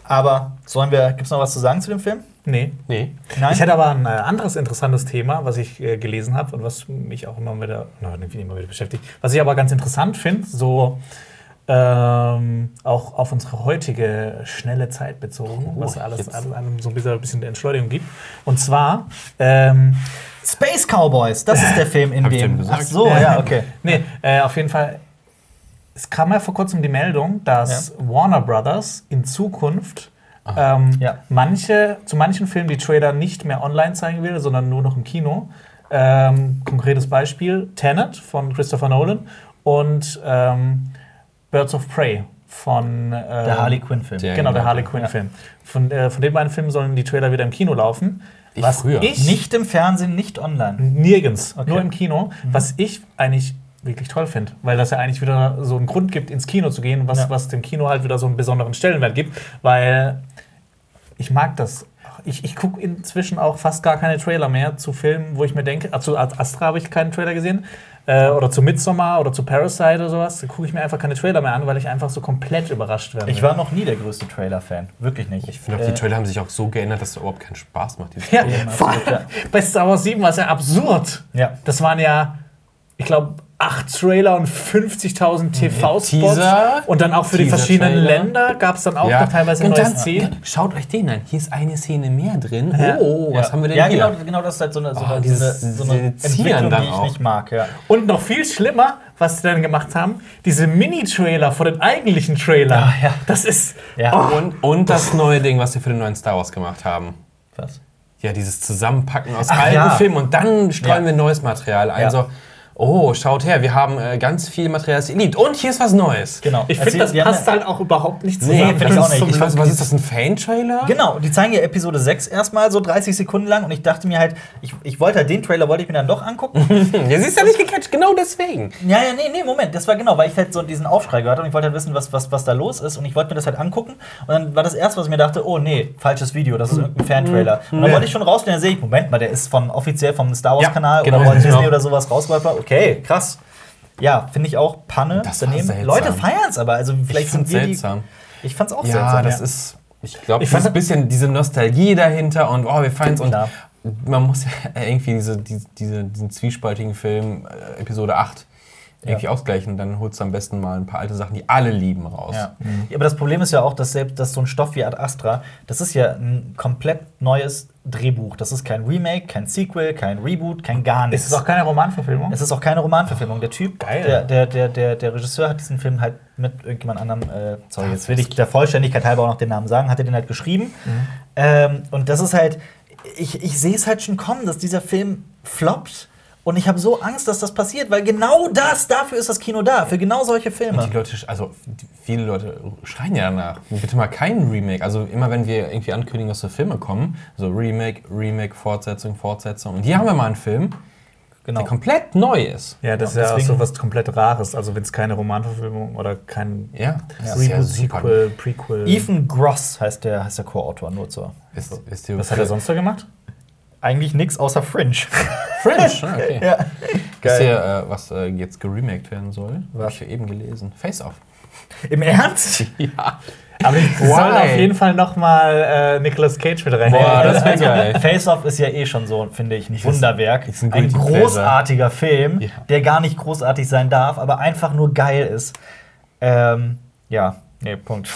Aber sollen wir, gibt es noch was zu sagen zu dem Film? Nee. nee. Nein? Ich hätte aber ein äh, anderes interessantes Thema, was ich äh, gelesen habe und was mich auch immer wieder, na, immer wieder beschäftigt. Was ich aber ganz interessant finde, so ähm, auch auf unsere heutige schnelle Zeit bezogen, oh, was alles einem so ein bisschen, ein bisschen Entschleunigung gibt. Und zwar ähm, Space Cowboys, das ist der Film, in dem. Ach so, ja, okay. nee, äh, auf jeden Fall. Es kam ja vor kurzem die Meldung, dass ja. Warner Brothers in Zukunft ähm, ja. manche, zu manchen Filmen die Trailer nicht mehr online zeigen will, sondern nur noch im Kino. Ähm, konkretes Beispiel: Tenet von Christopher Nolan und ähm, Birds of Prey von äh, der Harley Quinn-Film. Genau, der Harley Quinn-Film. Von, äh, von den beiden Filmen sollen die Trailer wieder im Kino laufen. Ich was früher. Ich nicht im Fernsehen, nicht online. Nirgends, okay. nur im Kino. Mhm. Was ich eigentlich wirklich toll finde, weil das ja eigentlich wieder so einen Grund gibt, ins Kino zu gehen, was, ja. was dem Kino halt wieder so einen besonderen Stellenwert gibt, weil ich mag das. Ich, ich gucke inzwischen auch fast gar keine Trailer mehr zu Filmen, wo ich mir denke, also zu Astra habe ich keinen Trailer gesehen, äh, oder zu Midsommar oder zu Parasite oder sowas, da gucke ich mir einfach keine Trailer mehr an, weil ich einfach so komplett überrascht werde. Ich war noch nie der größte Trailer-Fan. Wirklich nicht. Ich finde auch, äh, die Trailer haben sich auch so geändert, dass es überhaupt keinen Spaß macht. Ja, ja, bei Star Wars 7 war es ja absurd. Ja. Das waren ja, ich glaube, acht Trailer und 50.000 TV-Spots. Und dann auch für die verschiedenen Länder gab es dann auch ja. noch teilweise und neue Szenen. Schaut euch den an. Hier ist eine Szene mehr drin. Ja. Oh, was ja. haben wir denn ja, hier? Ja, genau, genau, das ist halt so eine, so oh, eine, so eine, Entwicklung, die ich auch. nicht mag. Ja. Und noch viel schlimmer, was sie dann gemacht haben, diese Mini-Trailer vor den eigentlichen Trailern. Ja, Das ist... Oh. Und, und das neue Ding, was sie für den neuen Star Wars gemacht haben. Was? Ja, dieses Zusammenpacken aus Ach, alten Filmen und dann streuen wir neues Material ein. So, oh, schaut her, wir haben äh, ganz viel Material, das ihr liebt. Und hier ist was Neues. Genau. Ich finde, das passt halt auch überhaupt nicht zusammen. Nee, finde ich auch nicht. Ich weiß, was ist das, ein Fan-Trailer? Genau, die zeigen ja Episode 6 erstmal so 30 Sekunden lang und ich dachte mir halt, ich, ich wollte halt den Trailer, wollte ich mir dann doch angucken. [LAUGHS] ja, sie ist ja nicht gecatcht, genau deswegen. Ja, ja, nee, nee, Moment, das war genau, weil ich halt so diesen Aufschrei gehört habe und ich wollte halt wissen, was, was, was da los ist und ich wollte mir das halt angucken und dann war das erste, was ich mir dachte, oh nee, falsches Video, das ist irgendein Fan-Trailer. Und dann wollte ich schon rausgehen, dann sehe ich, Moment mal, der ist von offiziell vom Star Wars-Kanal ja, genau, oder Disney genau. oder sowas rausgeworfen. Okay, krass. Ja, finde ich auch Panne. Das daneben. Leute feiern es aber. Also vielleicht ich sind wir seltsam. Die, ich fand es auch ja, seltsam. Das ja, das ist. Ich glaube, es ist ein bisschen diese Nostalgie dahinter und oh, wir feiern es. Und man muss [LAUGHS] ja irgendwie diese, diese, diesen zwiespaltigen Film, äh, Episode 8, irgendwie ja. ausgleichen. Dann holst du am besten mal ein paar alte Sachen, die alle lieben, raus. Ja. Mhm. aber das Problem ist ja auch, dass selbst dass so ein Stoff wie Ad Astra, das ist ja ein komplett neues Drehbuch. Das ist kein Remake, kein Sequel, kein Reboot, kein gar nichts. Es ist auch keine Romanverfilmung? Es ist auch keine Romanverfilmung. Der Typ, der, der, der, der, der Regisseur hat diesen Film halt mit irgendjemand anderem, äh, sorry, jetzt will ich der Vollständigkeit halber auch noch den Namen sagen, hat er den halt geschrieben. Mhm. Ähm, und das ist halt, ich, ich sehe es halt schon kommen, dass dieser Film floppt und ich habe so Angst, dass das passiert, weil genau das, dafür ist das Kino da, für genau solche Filme. Und die Leute, also viele Leute schreien ja danach. Bitte mal kein Remake. Also immer wenn wir irgendwie ankündigen, dass so Filme kommen, so Remake, Remake, Fortsetzung, Fortsetzung. Und hier haben wir mal einen Film, genau. der komplett neu ist. Ja, das ja, ist ja auch so was komplett Rares. Also wenn es keine Romanverfilmung oder kein ja, Reboot, ja Sequel, Prequel. Ethan Gross heißt der, heißt der Co-Autor, nur zur. Ist, ist was hat er sonst da gemacht? Eigentlich nichts außer Fringe. [LAUGHS] Fringe, ah, okay. [LAUGHS] ja. Geil. Ihr, äh, was äh, jetzt geremaked werden soll? Was? Hab ich ja eben gelesen. Face Off. Im Ernst? [LAUGHS] ja. Aber ich soll auf jeden Fall noch mal äh, Nicolas Cage mit rein. Boah, das [LAUGHS] wäre geil. Face Off ist ja eh schon so, finde ich, ein Wunderwerk. Ist ein, ein großartiger Film, ja. der gar nicht großartig sein darf, aber einfach nur geil ist. Ähm, ja, nee, Punkt.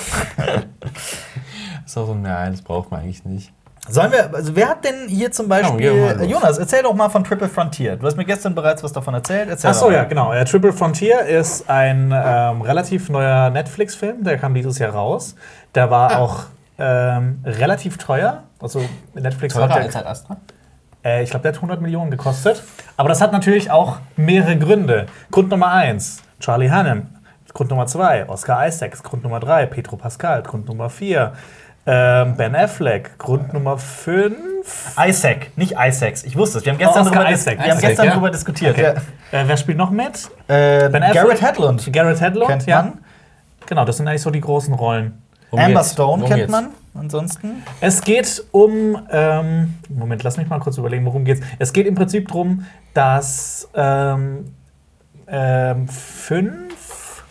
ist auch so, nein, das braucht man eigentlich nicht. Sollen wir, also wer hat denn hier zum Beispiel, ja, Jonas, erzähl doch mal von Triple Frontier. Du hast mir gestern bereits was davon erzählt. Erzähl Ach so, ja, genau. Ja, Triple Frontier ist ein ähm, relativ neuer Netflix-Film, der kam dieses Jahr raus. Der war ah. auch ähm, relativ teuer. Also Netflix Teurer hat als Astra? Äh, ich glaube, der hat 100 Millionen gekostet. Aber das hat natürlich auch mehrere Gründe. Grund Nummer eins, Charlie Hannem Grund Nummer 2, Oscar Isaacs. Grund Nummer 3, Petro Pascal. Grund Nummer 4, ähm, Ben Affleck. Grund Nummer 5. Isaac, nicht Isaacs. Ich wusste es. Wir haben gestern, Oh, darüber, Isaac. wir haben Isaac, gestern ja. darüber diskutiert. Okay. Äh, wer spielt noch mit? Ja. Äh, Ben Affleck? Garrett Hedlund Garrett Hedlund. kennt ja. man. Genau, das sind eigentlich so die großen Rollen. Worum Amber geht's? Stone Worum kennt geht's? man. Ansonsten. Es geht um. Ähm, Moment, lass mich mal kurz überlegen, worum geht's. Es geht im Prinzip darum, dass ähm, ähm, fünf,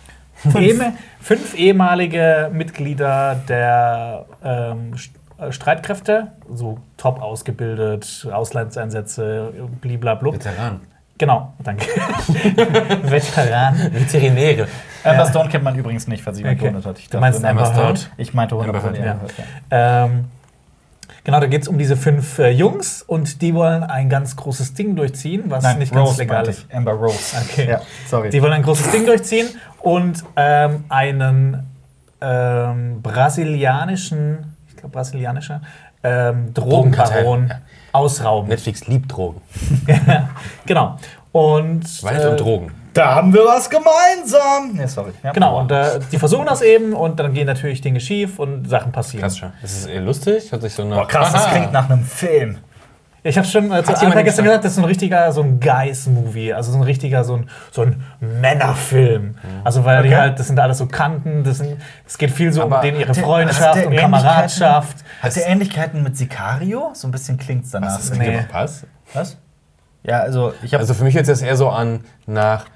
Eheme- fünf ehemalige Mitglieder der ähm, äh, Streitkräfte, so top ausgebildet, Auslandseinsätze, bliblablub. Veteran. Genau, danke. [LAUGHS] Veteran. Veterinäre. Amber Stone kennt man übrigens nicht, falls jemand Okay. gewundert hat. Ich Du meinst dachte, Amber Stone? Heard? Ich meinte 100 Amber Heard, ja. Ja. Ähm, genau, da geht es um diese fünf äh, Jungs und die wollen ein ganz großes Ding durchziehen, was Nein, nicht ganz Rose legal meinte ist. Amber Rose. Okay. Ja, sorry. Die wollen ein großes Ding durchziehen und ähm, einen ähm, brasilianischen, ich glaube brasilianischer, ähm, Drogenbaron ja. ausrauben. Netflix liebt Drogen. [LAUGHS] genau. Und Wald äh, und Drogen. Da haben wir was gemeinsam. Nee, sorry. Ja. Genau, und äh, die versuchen das eben und dann gehen natürlich Dinge schief und Sachen passieren. Klassischer. Ist es eher lustig? Hört sich so nach. Boah, krass, das Aha. klingt nach einem Film. Ich habe schon äh, zu Hat Anfang gestern gesagt? das ist so ein richtiger so ein Guys-Movie, also so ein richtiger so ein, so ein Männerfilm. Also weil die Okay. halt, das sind alles so Kanten, das sind, es geht viel so Aber um denen ihre hat Freundschaft hat der und Kameradschaft. Hat der Ähnlichkeiten mit Sicario? So ein bisschen klingt's danach. Was? Nee. Nee. Was? Was? Ja, also ich habe Also für mich hört sich das eher so an nach,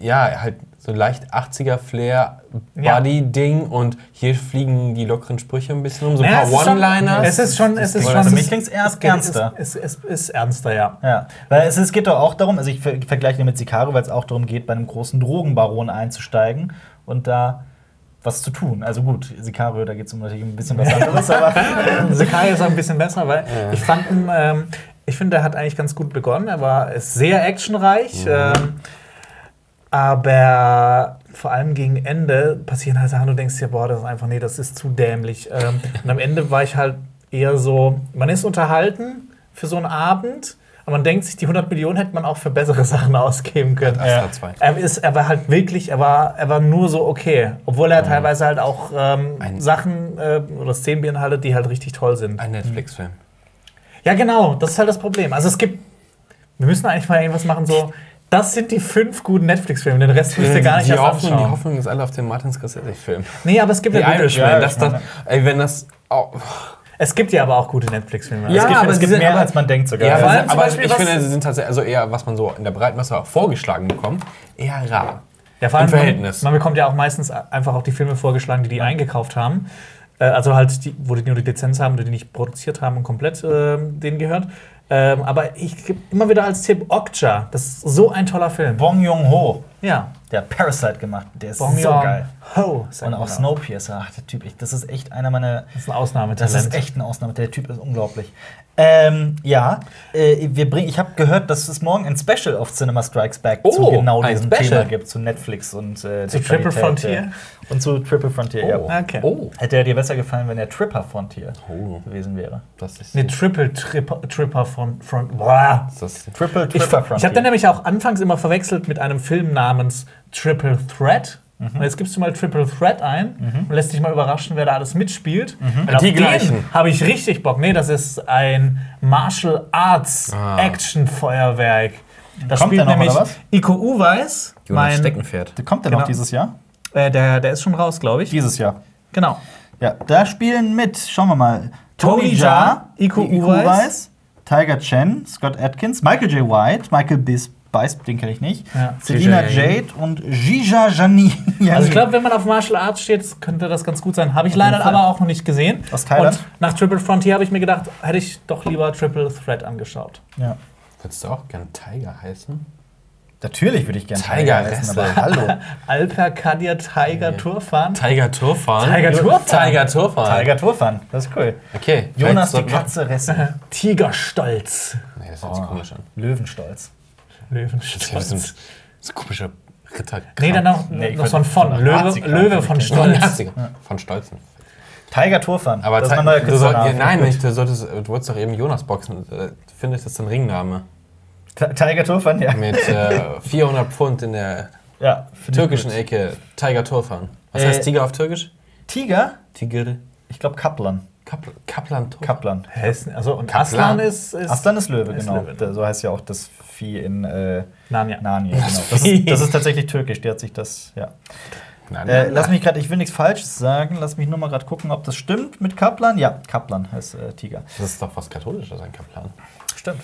ja, halt so leicht 80er Flair, Ja. Buddy-Ding und hier fliegen die lockeren Sprüche ein bisschen um, so ein Naja, paar es ist schon- One-Liners. Es ist schon, es ist Für schon. mich klingt's erst es geht- ernster. Es, es, es ist ernster, ja. Ja, weil es, es geht doch auch darum, also ich ver vergleiche mit Sicario, weil es auch darum geht, bei einem großen Drogenbaron einzusteigen und da was zu tun. Also gut, Sicario, da geht es um natürlich ein bisschen was anderes, aber [LAUGHS] Sakai ist auch ein bisschen besser, weil ich fand ähm, ich finde, er hat eigentlich ganz gut begonnen. Er war ist sehr actionreich, ähm, aber vor allem gegen Ende passieren halt Sachen, du denkst dir, boah, das ist einfach, nee, das ist zu dämlich. Ähm, und am Ende war ich halt eher so, man ist unterhalten für so einen Abend, aber man denkt sich, die 100 Millionen hätte man auch für bessere [LAUGHS] Sachen ausgeben können. 2. Er, ist, er war halt wirklich, er war, er war nur so okay. Obwohl er teilweise halt auch ähm, Sachen äh, oder Szenen beinhaltet, die halt richtig toll sind. Ein Netflix-Film. Ja, genau, das ist halt das Problem. Also es gibt, wir müssen eigentlich mal irgendwas machen, so, das sind die fünf guten Netflix-Filme, den Rest müsst ihr gar nicht die, erst Hoffnung, die anschauen. Hoffnung ist alle auf den Martin Scorsese-Film. Nee, aber es gibt ja gute, Irishman, Ja, das, das, ey, wenn das. Oh, es gibt ja aber auch gute Netflix-Filme. Ja, es gibt, aber es gibt mehr, als man denkt sogar. ja, allem aber, Beispiel ich finde, sie sind tatsächlich, also eher, was man so in der Breitmasse auch vorgeschlagen bekommt, eher rar. Ja, vor Im allem, Verhältnis. Man, man bekommt ja auch meistens einfach auch die Filme vorgeschlagen, die die eingekauft haben. Äh, also halt, die, wo die nur die Lizenz haben oder die nicht produziert haben und komplett ähm, denen gehört. Ähm, aber ich gebe immer wieder als Tipp Okja. Das ist so ein toller Film. Bong Joon-ho, Ja. der hat Parasite gemacht, der ist Bong so Joon geil. Ho. Und auch. Snowpiercer, ach, der Typ, ich, das ist echt einer meiner Das ist ein Ausnahmetalent. Das ist echt eine Ausnahme. Der Typ ist unglaublich. Ähm, ja, äh, wir bringen, ich habe gehört, dass es morgen ein Special auf Cinema Strikes Back Oh, zu genau diesem Special. Thema gibt, zu Netflix und äh, Zu der Triple Qualität, Frontier? ja. Und zu Triple Frontier, ja. Okay. Oh, Hätte er dir besser gefallen, wenn er Tripper Frontier Oh. gewesen wäre? das ist. Nee, Triple Tripper, Tripper von Front. Boah. das Triple Ich, Tripper ich Frontier. habe den nämlich auch anfangs immer verwechselt mit einem Film namens Triple Threat. Und jetzt gibst du mal Triple Threat ein und lässt dich mal überraschen, wer da alles mitspielt. Und auf Die gleichen. habe ich richtig Bock. Nee, das ist ein Martial Arts Ah. Action Feuerwerk. Da Kommt spielt der noch, nämlich? Iko Uweis, mein, Steckenpferd. Kommt der Genau. noch dieses Jahr? äh, der, der ist schon raus, glaube ich. Dieses Jahr. Genau. Ja, da spielen mit, schauen wir mal, Tony Jaa, Iko Uweis. Tiger Chen, Scott Atkins, Michael J. White, Michael Bis Bice, den kenne ich nicht, Ja. Selina Gija Jade und Gija Jani. [LAUGHS] Also ich glaube, wenn man auf Martial Arts steht, könnte das ganz gut sein. Habe ich leider aber auch noch nicht gesehen. Aus Thailand? Und nach Triple Frontier habe ich mir gedacht, hätte ich doch lieber Triple Threat angeschaut. ja. Würdest du auch gern Tiger heißen? Natürlich würde ich gerne Tiger heißen, Wrestler. aber hallo. [LAUGHS] Alper Kadir Tiger Tourfahren. Tiger Tourfahren? Tiger Tourfahren. Tiger Tourfahren. Tiger Tourfahren, das ist cool. Okay. Jonas die Katze Ressen. [LAUGHS] Tigerstolz. Nee, das hört sich komisch an. Löwenstolz. Das ist ein so ein komischer Ritter. Nee, dann noch, Nee, noch so ein von. von Löwe, Löwe von Stolz. Von Stolzen. Tiger Tourfahren. Aber das ist mein neuer du soll, ja, nein, nicht, du, solltest, du wolltest doch eben Jonas boxen. Äh, Finde ich das ist ein Ringname. Ti- Tiger Tourfahren, ja. Mit äh, 400 Pfund in der Ja, Türkischen Ecke, Tiger Torfan. Was äh, heißt Tiger auf Türkisch? Tiger? Tiger. Ich glaube Kaplan. Kapl Kaplan. Kaplan. Hessen, also und Kaplan. Aslan ist, ist, Aslan ist Löwe, ist genau. Löwe. So heißt ja auch das Vieh in äh, Narnia. Narnia genau. das, ist, das, ist, tatsächlich türkisch. Der hat sich das, ja. Nein, äh, lass mich gerade, ich will nichts Falsches sagen. Lass mich nur mal gerade gucken, ob das stimmt mit Kaplan. Ja, Kaplan heißt äh, Tiger. Das ist doch was Katholisches, ein Kaplan. Stimmt.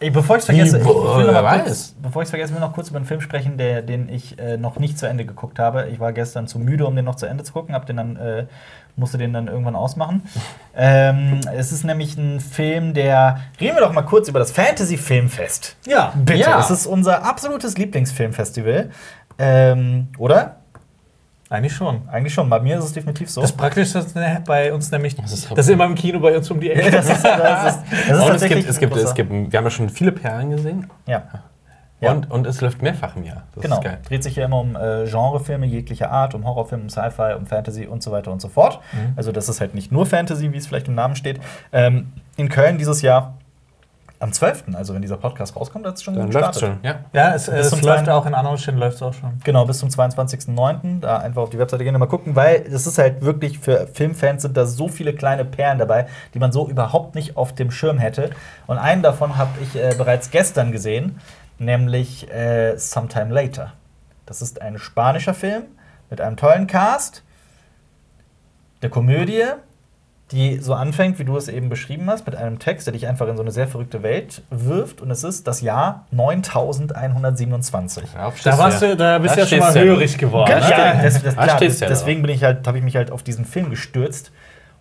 Ey, bevor ich es vergesse, ich, ich will noch kurz, bevor ich vergesse, will noch kurz über einen Film sprechen, der, den ich äh, noch nicht zu Ende geguckt habe. Ich war gestern zu müde, um den noch zu Ende zu gucken, hab den dann, äh, musste den dann irgendwann ausmachen. [LAUGHS] ähm, es ist nämlich ein Film, der. Reden wir doch mal kurz über das Fantasy Filmfest. Ja, bitte. Ja. Es ist unser absolutes Lieblingsfilmfestival. Ähm, oder? Eigentlich schon. Eigentlich schon. Bei mir ist es definitiv so. Das Praktische ist ne, bei uns nämlich, das ist, das ist immer im Kino bei uns um die [LAUGHS] Ecke. das ist, das ist, das ist und es gibt, es, gibt, es gibt, wir haben ja schon viele Perlen gesehen. Ja. Ja. Und, und es läuft mehrfach im Jahr. Das genau. Dreht sich ja immer um äh, Genrefilme jeglicher Art, um Horrorfilme, um Sci-Fi, um Fantasy und so weiter und so fort. Mhm. Also das ist halt nicht nur Fantasy, wie es vielleicht im Namen steht. Ähm, in Köln dieses Jahr am 12., also wenn dieser Podcast rauskommt, hat es schon Dann gestartet. Schon. Ja, ja es, es läuft auch in anderen Städten läuft es auch schon. Genau, bis zum 22.09. Da einfach auf die Webseite gehen und mal gucken, weil es ist halt wirklich für Filmfans sind da so viele kleine Perlen dabei, die man so überhaupt nicht auf dem Schirm hätte. Und einen davon habe ich äh, bereits gestern gesehen, nämlich äh, Sometime Later. Das ist ein spanischer Film mit einem tollen Cast, der Komödie die so anfängt, wie du es eben beschrieben hast, mit einem Text, der dich einfach in so eine sehr verrückte Welt wirft. Und es ist das Jahr 9127. Da, warst du, da bist du ja schon mal hörig geworden. Ne? Ja, das, das, klar, das, deswegen bin ich halt, habe ich mich halt auf diesen Film gestürzt.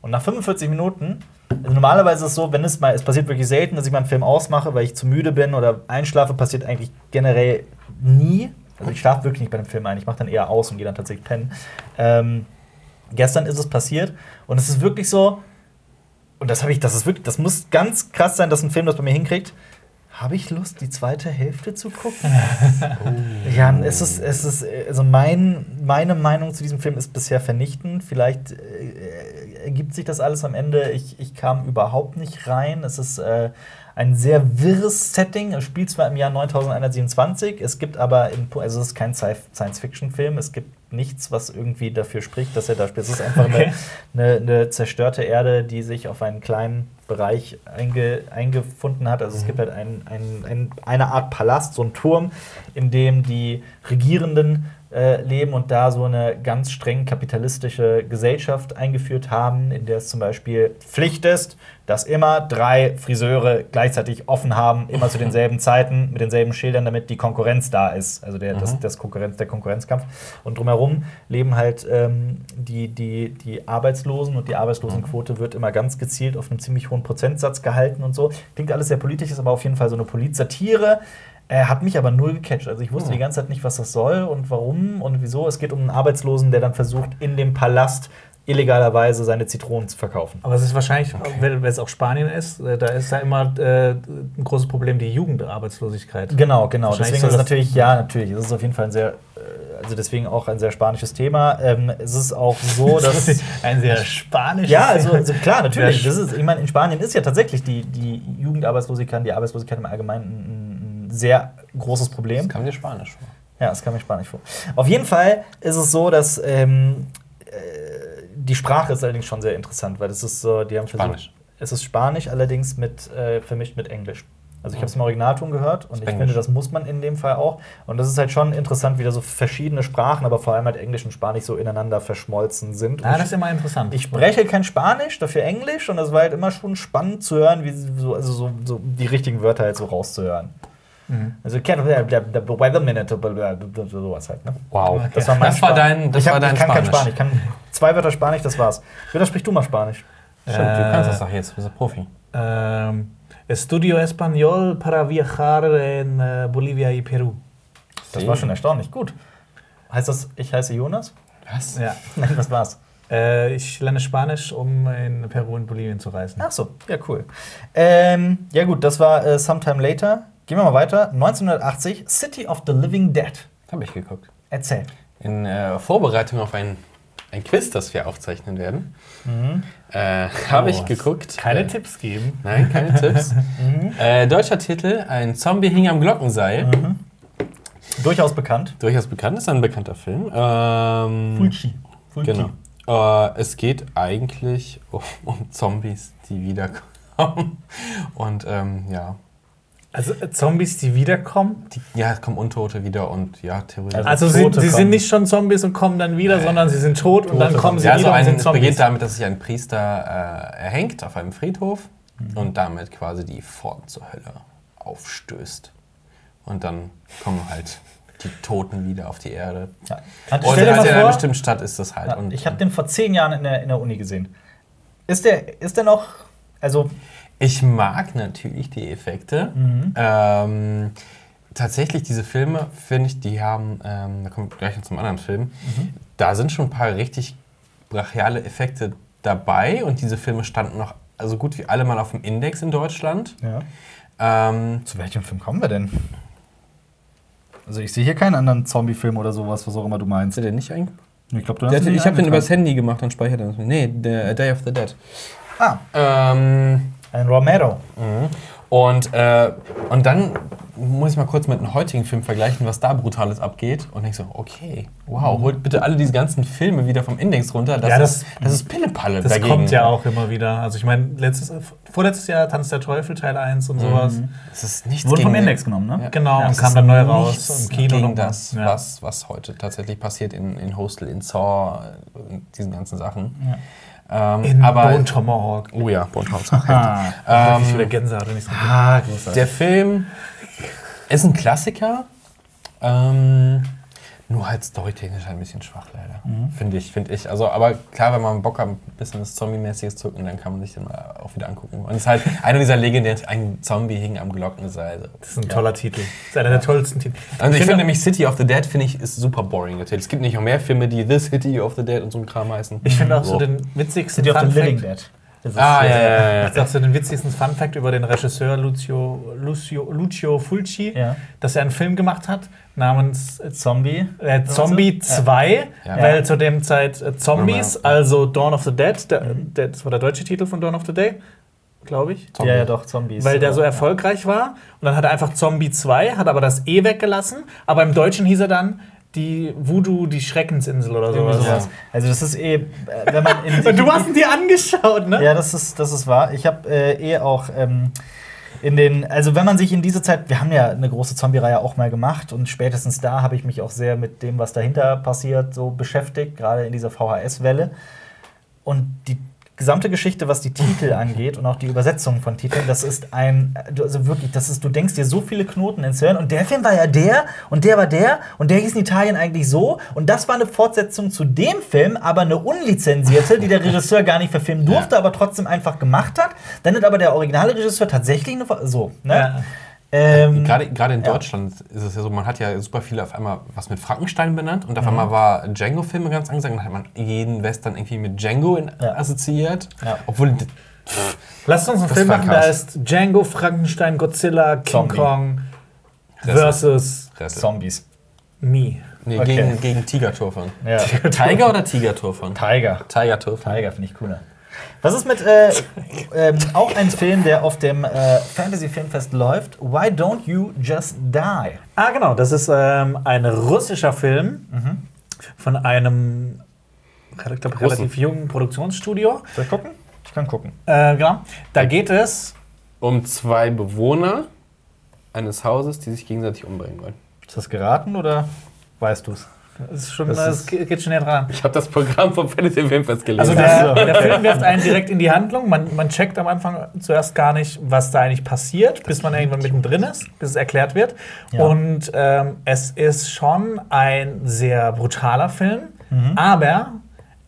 Und nach 45 Minuten, also normalerweise ist es so, wenn es mal, es passiert wirklich selten, dass ich mal einen Film ausmache, weil ich zu müde bin oder einschlafe, passiert eigentlich generell nie. Also ich schlafe wirklich nicht bei dem Film ein, ich mache dann eher aus und gehe dann tatsächlich pennen. Ähm, Gestern ist es passiert und es ist wirklich so, und das habe ich, das ist wirklich, das muss ganz krass sein, dass ein Film das bei mir hinkriegt. Habe ich Lust, die zweite Hälfte zu gucken? [LAUGHS] oh. Ja, es ist, es ist, also mein, meine Meinung zu diesem Film ist bisher vernichtend. Vielleicht äh, ergibt sich das alles am Ende. Ich, ich kam überhaupt nicht rein. Es ist äh, ein sehr wirres Setting. Es spielt zwar im Jahr 9127, es gibt aber, in, also es ist kein Science-Fiction-Film, es gibt nichts, was irgendwie dafür spricht, dass er da spielt. Es ist einfach eine, eine, eine, zerstörte Erde, die sich auf einen kleinen Bereich einge, eingefunden hat. Also mhm. es gibt halt ein, ein, ein, eine Art Palast, so ein Turm, in dem die Regierenden äh, leben und da so eine ganz streng kapitalistische Gesellschaft eingeführt haben, in der es zum Beispiel Pflicht ist, dass immer drei Friseure gleichzeitig offen haben, immer zu denselben [LAUGHS] Zeiten, mit denselben Schildern, damit die Konkurrenz da ist. Also der, mhm. das, das Konkurrenz, der Konkurrenzkampf. Und drumherum leben halt ähm, die, die, die Arbeitslosen und die Arbeitslosenquote wird immer ganz gezielt auf einem ziemlich hohen Prozentsatz gehalten und so. Klingt alles sehr politisch, ist aber auf jeden Fall so eine Politsatire. Er hat mich aber null gecatcht. Also ich wusste oh. die ganze Zeit nicht, was das soll und warum und wieso. Es geht um einen Arbeitslosen, der dann versucht, in dem Palast illegalerweise seine Zitronen zu verkaufen. Aber es ist wahrscheinlich, okay. wenn es auch Spanien ist, äh, da ist da immer äh, ein großes Problem die Jugendarbeitslosigkeit. Genau, genau. Deswegen ist es natürlich, ja, natürlich. Es ist auf jeden Fall ein sehr, äh, also deswegen auch ein sehr spanisches Thema. Ähm, es ist auch so, [LAUGHS] dass. ein sehr spanisches Ja, also, also [LAUGHS] klar, natürlich. Das ist, ich meine, in Spanien ist ja tatsächlich die, die Jugendarbeitslosigkeit, die Arbeitslosigkeit im Allgemeinen ein sehr großes Problem. Das kam dir Spanisch vor. Ja, das kam mir Spanisch vor. Auf jeden Fall ist es so, dass ähm, äh, die Sprache ist allerdings schon sehr interessant, weil es ist so, die haben Spanisch. Versucht, es ist Spanisch allerdings mit äh, vermischt mit Englisch. Also ich habe es im Originalton gehört und ich finde, das muss man in dem Fall auch. Und das ist halt schon interessant, wie da so verschiedene Sprachen, aber vor allem halt Englisch und Spanisch so ineinander verschmolzen sind. Ja, das ist immer interessant. Ich spreche kein Spanisch, dafür Englisch und das war halt immer schon spannend zu hören, wie so, also so, so die richtigen Wörter halt so rauszuhören. Mhm. Also der, der, der Weather Minute, sowas halt. Ne? Wow. Das war, mein das war dein, das ich, hab, war dein ich kann Spanisch. kein Spanisch. Ich kann zwei Wörter Spanisch, das war's. Oder sprichst du mal Spanisch? Stimmt, äh, du kannst das doch jetzt, du bist ein Profi. Ähm, Estudio Español para viajar en uh, Bolivia y Peru. Das sí. war schon erstaunlich gut. Heißt das, ich heiße Jonas? Was? Ja. [LAUGHS] Nein, was war's? Äh, ich lerne Spanisch, um in Peru und Bolivien zu reisen. Ach so, ja, cool. Ähm, ja, gut, das war äh, Sometime Later. Gehen wir mal weiter. 1980, City of the Living Dead. Habe ich geguckt. Erzähl. In äh, Vorbereitung auf ein, ein Quiz, das wir aufzeichnen werden, mhm. äh, habe oh, ich geguckt. Keine äh, Tipps geben. Nein, keine Tipps. [LAUGHS] Mhm. Äh, deutscher Titel: Ein Zombie hing am Glockenseil. Mhm. Durchaus bekannt. Durchaus bekannt, ist ein bekannter Film. Ähm, Fulci. Fulci. Genau. Äh, es geht eigentlich um, um, Zombies, die wiederkommen. Und ähm, ja. Also äh, Zombies, die wiederkommen? Die, ja, es kommen Untote wieder und ja, theoretisch. Also, sie, sie sind nicht schon Zombies und kommen dann wieder, äh, sondern sie sind tot und dann kommen sie ja, wieder also ein, und sind Zombies. Es beginnt damit, dass sich ein Priester äh, erhängt auf einem Friedhof mhm. und damit quasi die Pforten zur Hölle aufstößt. Und dann kommen halt die Toten wieder auf die Erde. Ja. Und also in einer bestimmten Stadt ist das halt. Ja, ich habe den vor zehn Jahren in der, in der Uni gesehen. Ist der, ist der noch, also... Ich mag natürlich die Effekte. Mhm. Ähm, tatsächlich, diese Filme, finde ich, die haben, ähm, da kommen wir gleich noch zum anderen Film, mhm. da sind schon ein paar richtig brachiale Effekte dabei und diese Filme standen noch so gut wie alle mal auf dem Index in Deutschland. Ja. Ähm, Zu welchem Film kommen wir denn? Also ich sehe hier keinen anderen Zombie-Film oder sowas, was auch immer du meinst. Ist der nicht eigentlich? Ich, glaub, du hast ich habe den übers Handy gemacht und speichert das. Nee, der Day of the Dead. Ah. Ähm, Ein Romero. Mhm. Und, äh, und dann muss ich mal kurz mit einem heutigen Film vergleichen, was da Brutales abgeht. Und denke so, okay, wow, holt bitte alle diese ganzen Filme wieder vom Index runter. Das, ja, das, ist, das ist Pillepalle Das dagegen. kommt ja auch immer wieder. Also ich meine, letztes, vorletztes Jahr Tanz der Teufel Teil 1 und sowas. Mhm. Das ist nichts Wurde vom Index genommen, ne? Ja. Genau, ja, und kam dann neu raus im Kino. Gegen das, ja. was, was heute tatsächlich passiert in, in Hostel, in Saw, in diesen ganzen Sachen. Ja. Ähm, in aber, Bone Tomahawk. Oh ja, Bone Tomahawk. ähm, ich wieder Gänsehaut. Nicht so ah, der Film ist ein Klassiker. Ähm, nur halt storytechnisch ein bisschen schwach, leider. Mhm. Finde ich, finde ich. Also, aber klar, wenn man Bock hat, ein bisschen das Zombie-mäßiges zu gucken, dann kann man sich den auch wieder angucken. Und es ist halt [LAUGHS] einer dieser legendären, ein Zombie hing am Glockenseil. Das ist ein ja. toller Titel. Das ist einer der tollsten Titel. Also ich, ich finde nämlich City of the Dead, finde ich, ist super boring erzählt. Es gibt nicht noch mehr Filme, die The City of the Dead und so ein Kram heißen. Ich finde auch so, so den witzigsten City of the Living Dead. Ah, ja, ja, ja. Sagst du den witzigsten Fun-Fact über den Regisseur Lucio, Lucio, Lucio Fulci, ja. dass er einen Film gemacht hat namens Zombie, äh, Zombie 2, ja. weil zu dem Zeit äh, Zombies, also Dawn of the Dead, der, mhm. der, das war der deutsche Titel von Dawn of the Day, glaube ich. Zombie. Ja, ja, doch, Zombies. Weil der so erfolgreich war. Und dann hat er einfach Zombie 2, hat aber das E weggelassen. Aber im Deutschen hieß er dann die Voodoo, die Schreckensinsel oder sowas. Ja. Also das ist eh, äh, wenn man in [LAUGHS] Du hast ihn dir angeschaut, ne? Ja, das ist, das ist wahr. Ich habe äh, eh auch ähm, in den, also wenn man sich in diese Zeit, wir haben ja eine große Zombie-Reihe auch mal gemacht und spätestens da habe ich mich auch sehr mit dem, was dahinter passiert, so beschäftigt, gerade in dieser VHS-Welle. Und die gesamte Geschichte, was die Titel angeht und auch die Übersetzung von Titeln, das ist ein, also wirklich, das ist, du denkst dir so viele Knoten ins Hirn und der Film war ja der und der war der und der hieß in Italien eigentlich so und das war eine Fortsetzung zu dem Film, aber eine unlizenzierte, die der Regisseur gar nicht verfilmen durfte, ja. aber trotzdem einfach gemacht hat. Dann hat aber der originale Regisseur tatsächlich eine, so, ne? Ja. Ähm, gerade, gerade in Deutschland ja. ist es ja so, man hat ja super viele auf einmal was mit Frankenstein benannt und auf mhm. einmal war Django-Filme ganz angesagt und dann hat man jeden Western irgendwie mit Django in, ja. assoziiert. Ja. Obwohl. Pff, Lasst uns einen Film machen, da ist Django, Frankenstein, Godzilla, King Zombie. Kong versus Resse. Zombies. Me. Nee, okay. gegen, gegen Tiger-Turfan. Ja. Tiger oder Tiger-Turfan? Tiger. Tiger-Turfan. Tiger finde ich cooler. Was ist mit äh, ähm, auch ein Film, der auf dem äh, Fantasy Filmfest läuft? Why Don't You Just Die? Ah, genau. Das ist ähm, ein russischer Film mhm. von einem ich glaub, relativ jungen Produktionsstudio. Soll ich gucken? Ich kann gucken. Äh, genau. Da geht es um zwei Bewohner eines Hauses, die sich gegenseitig umbringen wollen. Ist das geraten oder weißt du es? Das, ist schon, das, das geht schon näher dran. Ich habe das Programm vom Fantasy Filmfest gelesen. Also der, der, Film wirft einen direkt in die Handlung. Man, man checkt am Anfang zuerst gar nicht, was da eigentlich passiert, bis man irgendwann mittendrin ist, bis es erklärt wird. Ja. Und ähm, es ist schon ein sehr brutaler Film, mhm. aber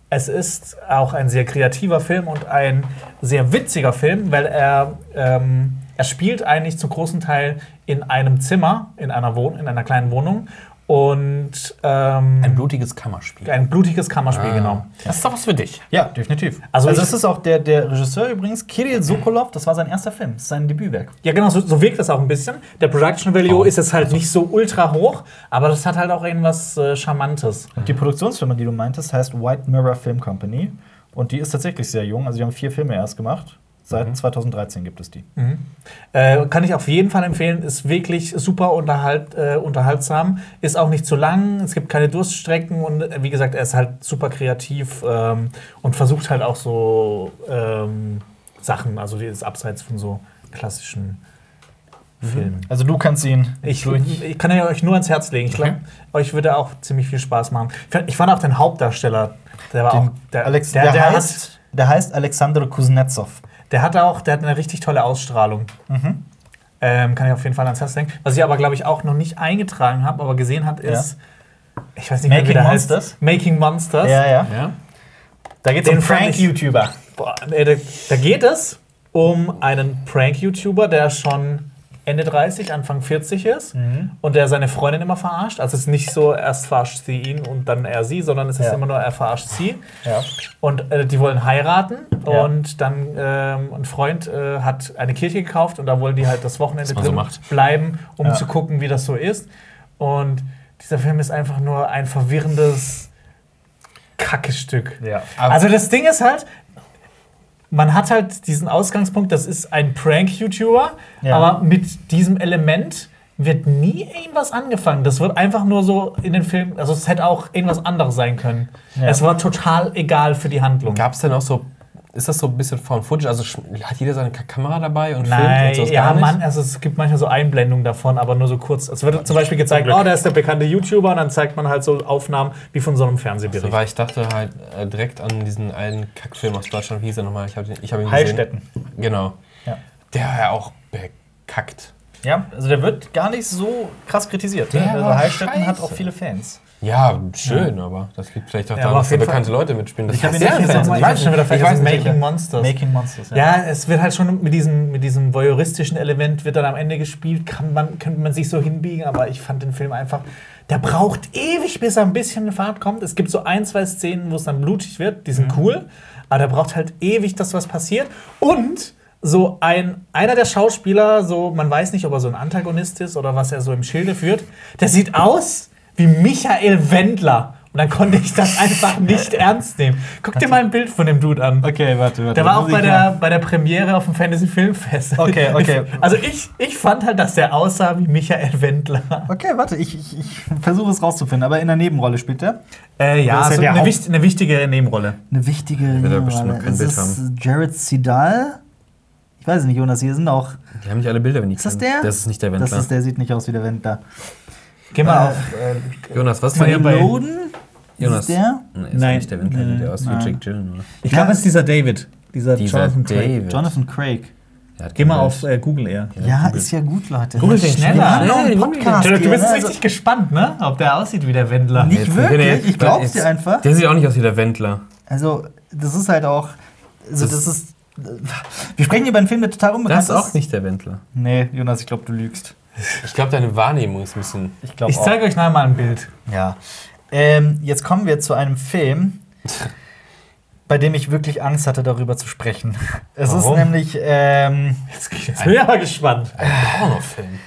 es ist auch ein sehr kreativer Film und ein sehr witziger Film, weil er, ähm, er spielt eigentlich zum großen Teil in einem Zimmer, in einer, Wohn in einer kleinen Wohnung und ähm, ein blutiges Kammerspiel. Ein blutiges Kammerspiel, ah. genau. Das ist doch was für dich. Ja, definitiv. Also, also das ist auch der, der Regisseur übrigens, Kirill Sokolov, das war sein erster Film, sein Debütwerk. Ja, genau, so, so wirkt das auch ein bisschen. Der Production Value oh. ist jetzt halt also. nicht so ultra hoch, aber das hat halt auch irgendwas äh, Charmantes. Und die Produktionsfirma, die du meintest, heißt White Mirror Film Company. Und die ist tatsächlich sehr jung. Also, die haben vier Filme erst gemacht. Seit mhm. 2013 gibt es die. Mhm. Äh, kann ich auf jeden Fall empfehlen. Ist wirklich super unterhalt, äh, unterhaltsam. Ist auch nicht zu lang. Es gibt keine Durststrecken. Und äh, wie gesagt, er ist halt super kreativ ähm, und versucht halt auch so ähm, Sachen, also dieses Abseits von so klassischen mhm. Filmen. Also du kannst ihn. Ich, ich kann ja euch nur ans Herz legen. Ich glaube, okay. euch würde auch ziemlich viel Spaß machen. Ich fand auch den Hauptdarsteller, der war den auch. Der, Alex, der, der, der heißt, der heißt Alexander Kuznetsov. Der hat auch, der hat eine richtig tolle Ausstrahlung. Mhm. Ähm, kann ich auf jeden Fall ans Herz denken. Was ich aber, glaube ich, auch noch nicht eingetragen habe, aber gesehen habe, ist. Ja. Ich weiß nicht mehr, wie der Monsters. heißt. Making Monsters. Ja, ja. ja. Da geht es um Prank-YouTuber. Da, da geht es um einen Prank-YouTuber, der schon Ende 30, Anfang 40 ist mhm. und der seine Freundin immer verarscht. Also es ist nicht so, erst verarscht sie ihn und dann er sie, sondern es ist ja. immer nur, er verarscht sie. Ja. Und äh, die wollen heiraten ja. und dann ähm, ein Freund äh, hat eine Kirche gekauft und da wollen die halt das Wochenende drin so bleiben, um zu gucken, wie das so ist. Und dieser Film ist einfach nur ein verwirrendes Kackestück. Ja. Also das Ding ist halt, man hat halt diesen Ausgangspunkt, das ist ein Prank-YouTuber, ja. aber mit diesem Element wird nie irgendwas angefangen. Das wird einfach nur so in den Film, also es hätte auch irgendwas anderes sein können. Ja. Es war total egal für die Handlung. Gab es denn auch so ist das so ein bisschen von Footage? Also hat jeder seine Kamera dabei und Nein, filmt und so? Ja, Mann, also es gibt manchmal so Einblendungen davon, aber nur so kurz. Es wird zum Beispiel gezeigt, oh, da ist der bekannte YouTuber und dann zeigt man halt so Aufnahmen wie von so einem Fernsehbericht. Also, weil ich dachte halt äh, direkt an diesen einen Kackfilm aus Deutschland, wie hieß er nochmal? Ich habe ich hab ihn Heilstätten. gesehen. Genau. Ja. Der war ja auch bekackt. Ja, also der wird gar nicht so krass kritisiert. Der also Heilstätten hat auch viele Fans. Ja, schön, ja. aber das liegt vielleicht auch ja, daran, dass da bekannte Leute mitspielen. Das ich habe ihn nicht gesehen. Ich weiß schon wieder vergessen. Making Monsters. Making Monsters, ja. ja. es wird halt schon mit diesem, mit diesem voyeuristischen Element wird dann am Ende gespielt. Kann man, könnte man sich so hinbiegen, aber ich fand den Film einfach. Der braucht ewig, bis er ein bisschen in Fahrt kommt. Es gibt so ein, zwei Szenen, wo es dann blutig wird. Die sind mhm. cool. Aber der braucht halt ewig, dass was passiert. Und so ein, einer der Schauspieler, so, man weiß nicht, ob er so ein Antagonist ist oder was er so im Schilde führt, der sieht aus wie Michael Wendler. Und dann konnte ich das einfach nicht ernst nehmen. Guck dir mal ein Bild von dem Dude an. Okay, warte, warte. Der war auch bei der, bei der Premiere auf dem Fantasy Filmfest. Okay, okay. Also ich, ich fand halt, dass der aussah wie Michael Wendler. Okay, warte, ich, ich, ich versuche es rauszufinden. Aber in der Nebenrolle spielt der? Äh, ja, also eine, wichtig, eine, wichtige Nebenrolle. Eine wichtige Nebenrolle. Ist es Jared Sidal? Ich weiß nicht, Jonas, hier sind auch. Die haben nicht alle Bilder, wenn ich Ist das der? Das ist nicht der Wendler. Das ist der, sieht nicht aus wie der Wendler. Geh mal äh, auf. Äh, Jonas, was ist denn bei Loden? Jonas. Ist der? Nee, ist Nein. nicht der Windler, nee, der aus wie Jake Gyllenhaal. Ich glaube, es ist dieser David. Dieser, dieser Jonathan David. Craig. Jonathan Craig. Ja, Geh mal auf äh, Google eher. Ja, ja Google. ist ja gut, Leute. Google den schneller. Ja, Podcast du, du bist hier, richtig gespannt, ne? Ob der aussieht wie der Wendler. Nicht jetzt, wirklich, ich glaub's dir einfach. Der sieht auch nicht aus wie der Wendler. Also, das ist halt auch. Also, das, das ist. Wir sprechen hier über einen Film, der total unbekannt ist. Das ist auch nicht der Wendler. Nee, Jonas, ich glaube, du lügst. Ich glaube, deine Wahrnehmung ist ein bisschen. Ich, ich zeige euch mal ein Bild. Ja. Ähm, jetzt kommen wir zu einem Film, bei dem ich wirklich Angst hatte, darüber zu sprechen. Es Warum? ist nämlich. Ähm, jetzt, bin ich aber gespannt. Ein Pornofilm.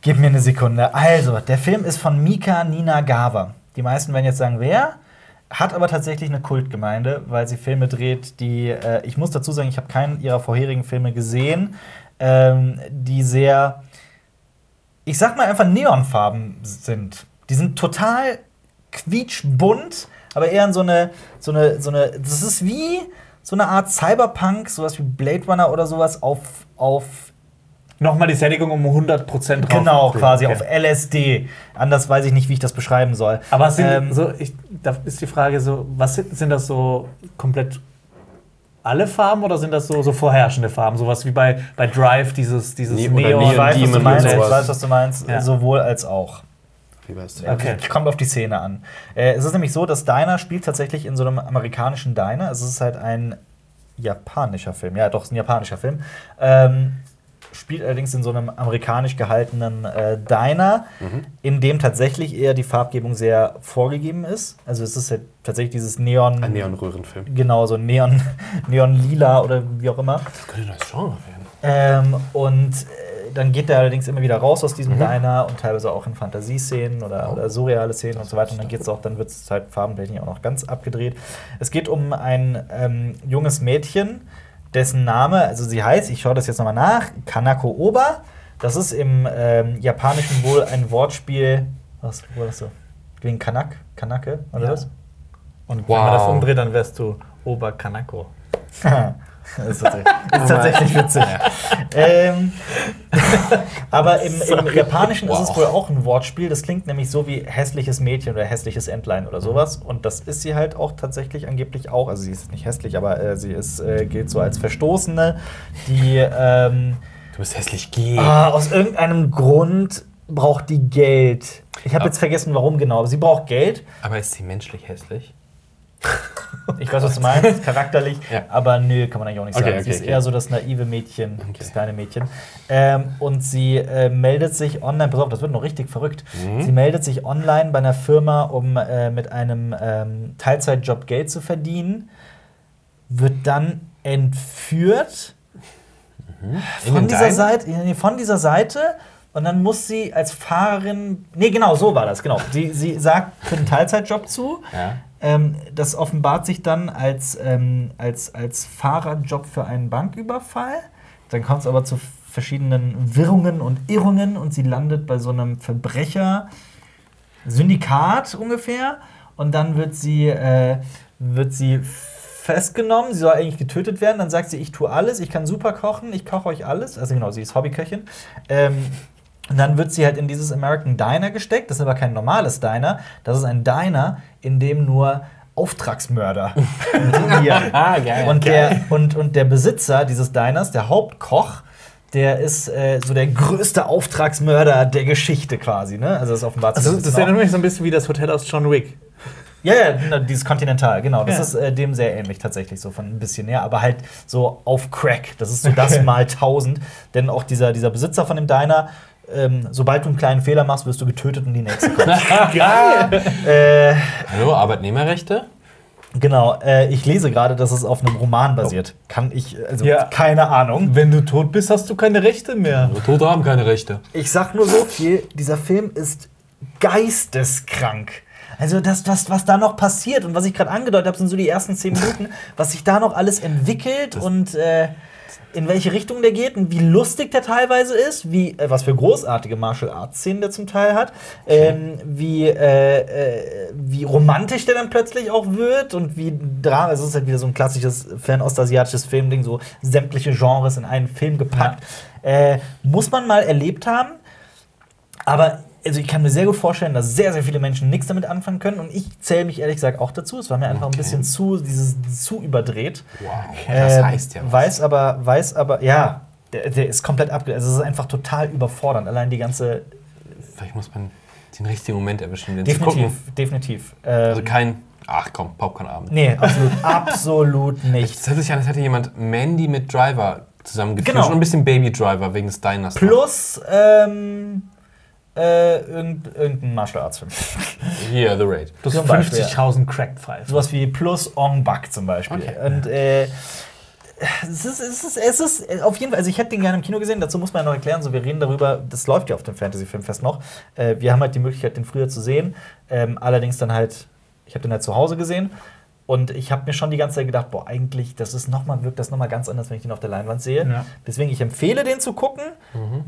Gib mir eine Sekunde. Also, der Film ist von Mika Ninagawa. Die meisten werden jetzt sagen, wer? Hat aber tatsächlich eine Kultgemeinde, weil sie Filme dreht, die. Äh, ich muss dazu sagen, ich habe keinen ihrer vorherigen Filme gesehen, ähm, die sehr ich sag mal einfach Neonfarben sind. Die sind total quietschbunt, aber eher in so eine, so eine, so eine, das ist wie so eine Art Cyberpunk, sowas wie Blade Runner oder sowas auf, auf Nochmal die Sättigung um 100% drauf. Genau, quasi okay. auf LSD. Anders weiß ich nicht, wie ich das beschreiben soll. Aber sind, ähm, so, ich, da ist die Frage so, was sind, sind das so komplett alle Farben oder sind das so, so vorherrschende Farben? Sowas wie bei, bei Drive, dieses, dieses nee, Neon. Ich weiß, was du meinst, ich weiß, was du meinst. Ja. Sowohl als auch. Wie weißt du? Okay. Kommt auf die Szene an. Äh, es ist nämlich so, dass Diner spielt tatsächlich in so einem amerikanischen Diner. Es ist halt ein japanischer Film. Ja, doch, es ist ein japanischer Film. Ähm, spielt allerdings in so einem amerikanisch gehaltenen äh, Diner, mhm. in dem tatsächlich eher die Farbgebung sehr vorgegeben ist. Also es ist halt tatsächlich dieses Neon. Ein Neon-Röhrenfilm. Genau, so Neon, [LAUGHS] Neon-Lila oder wie auch immer. Das könnte ein neues Genre werden. Ähm, und äh, dann geht er allerdings immer wieder raus aus diesem mhm. Diner und teilweise auch in Fantasieszenen oder, oh. oder surreale Szenen und so weiter. Und dann geht's auch, dann wird es halt farbentechnisch auch noch ganz abgedreht. Es geht um ein ähm, junges Mädchen, dessen Name, also sie heißt, ich schaue das jetzt nochmal nach, Kanako Oba. Das ist im ähm, Japanischen wohl ein Wortspiel. Was wo das so? Wegen Kanak? Kanake? Oder Ja. was? Und Wow. wenn man das umdreht, dann wärst du Oberkanako. [LAUGHS] das ist tatsächlich, ist tatsächlich witzig. ähm, [LAUGHS] aber im, im Japanischen ist es Wow. wohl auch ein Wortspiel. Das klingt nämlich so wie hässliches Mädchen oder hässliches Entlein oder sowas. Und das ist sie halt auch tatsächlich angeblich auch. Also sie ist nicht hässlich, aber äh, sie ist, äh, gilt so als Verstoßene, die ähm, Du bist hässlich, geh. ah, aus irgendeinem Grund braucht die Geld. Ich habe Ah. jetzt vergessen, warum genau. Aber sie braucht Geld. Aber ist sie menschlich hässlich? [LAUGHS] Ich weiß, was du meinst, [LAUGHS] charakterlich. Ja. Aber nö, kann man eigentlich auch nicht Okay, sagen. sie okay, ist okay. eher so das naive Mädchen, das kleine Mädchen. Ähm, und sie äh, meldet sich online, pass auf, das wird noch richtig verrückt. Mhm. Sie meldet sich online bei einer Firma, um äh, mit einem ähm, Teilzeitjob Geld zu verdienen, wird dann entführt In von den dieser? Seite, von dieser Seite und dann muss sie als Fahrerin. Nee, genau, so war das, genau. Sie, sie sagt für einen Teilzeitjob zu. Ja. Ähm, das offenbart sich dann als, ähm, als, als Fahrerjob für einen Banküberfall. Dann kommt es aber zu verschiedenen Wirrungen und Irrungen und sie landet bei so einem Verbrecher-Syndikat ungefähr. Und dann wird sie, äh, wird sie festgenommen. Sie soll eigentlich getötet werden. Dann sagt sie, ich tue alles, ich kann super kochen, ich koche euch alles. Also genau, sie ist Hobbyköchin. Ähm, und dann wird sie halt in dieses American Diner gesteckt. Das ist aber kein normales Diner. Das ist ein Diner, in dem nur Auftragsmörder [LAUGHS] dinieren. Ah, geil. Und der, und, und der Besitzer dieses Diners, der Hauptkoch, der ist äh, so der größte Auftragsmörder der Geschichte quasi. Ne? Also das offenbart sich Also, das erinnert mich so ein bisschen wie das Hotel aus John Wick. ja, ja, dieses Continental, genau. Das Ja. ist äh, dem sehr ähnlich tatsächlich, so von ein bisschen näher, aber halt so auf Crack. Das ist so das mal tausend. Denn auch dieser, dieser Besitzer von dem Diner, ähm, sobald du einen kleinen Fehler machst, wirst du getötet und die nächste kommt. [LAUGHS] Geil! äh, Hallo, Arbeitnehmerrechte? genau, äh, ich lese gerade, dass es auf einem Roman basiert. Kann ich, also Ja. keine Ahnung. Wenn du tot bist, hast du keine Rechte mehr. Nur Tote haben keine Rechte. Ich sag nur so viel, dieser Film ist geisteskrank. Also das, was, was da noch passiert und was ich gerade angedeutet habe, sind so die ersten zehn Minuten, was sich da noch alles entwickelt und äh, in welche Richtung der geht und wie lustig der teilweise ist, wie, äh, was für großartige Martial Arts Szenen der zum Teil hat, ähm, wie, äh, äh, wie romantisch der dann plötzlich auch wird und wie Drama, also es ist halt wieder so ein klassisches fernostasiatisches Filmding, so sämtliche Genres in einen Film gepackt. Äh, muss man mal erlebt haben. Aber also ich kann mir sehr gut vorstellen, dass sehr, sehr viele Menschen nichts damit anfangen können. Und ich zähle mich ehrlich gesagt auch dazu. Es war mir einfach ein Okay. bisschen zu, dieses zu überdreht. Wow. Das Ähm, heißt ja was. Weiß aber, weiß aber, ja, der, der ist komplett abge... Also es ist einfach total überfordernd. Allein die ganze. Vielleicht muss man den richtigen Moment erwischen, den zu gucken. Definitiv, definitiv. Ähm, Also kein, ach komm, Popcorn-Abend. nee, absolut, [LAUGHS] absolut nicht. Es hört sich an, als hätte jemand Mandy mit Driver zusammengeführt. Genau. Und ein bisschen Baby Driver wegen des Diners. Plus, ähm, äh, irgend, irgendein Martial Arts Film. [LAUGHS] Hier, The Raid. Beispiel, 50.000 Cracked Five. Sowas wie Plus Ong Bak zum Beispiel. Okay. Und äh, es ist, es, ist, es ist auf jeden Fall, also ich hätte den gerne im Kino gesehen, dazu muss man ja noch erklären, so wir reden darüber, das läuft ja auf dem Fantasy Filmfest noch. Äh, wir haben halt die Möglichkeit, den früher zu sehen. Ähm, allerdings dann halt, ich habe den halt zu Hause gesehen. Und ich habe mir schon die ganze Zeit gedacht, boah, eigentlich, das ist noch mal, wirkt das nochmal ganz anders, wenn ich den auf der Leinwand sehe. Ja. Deswegen, ich empfehle, den zu gucken. Mhm.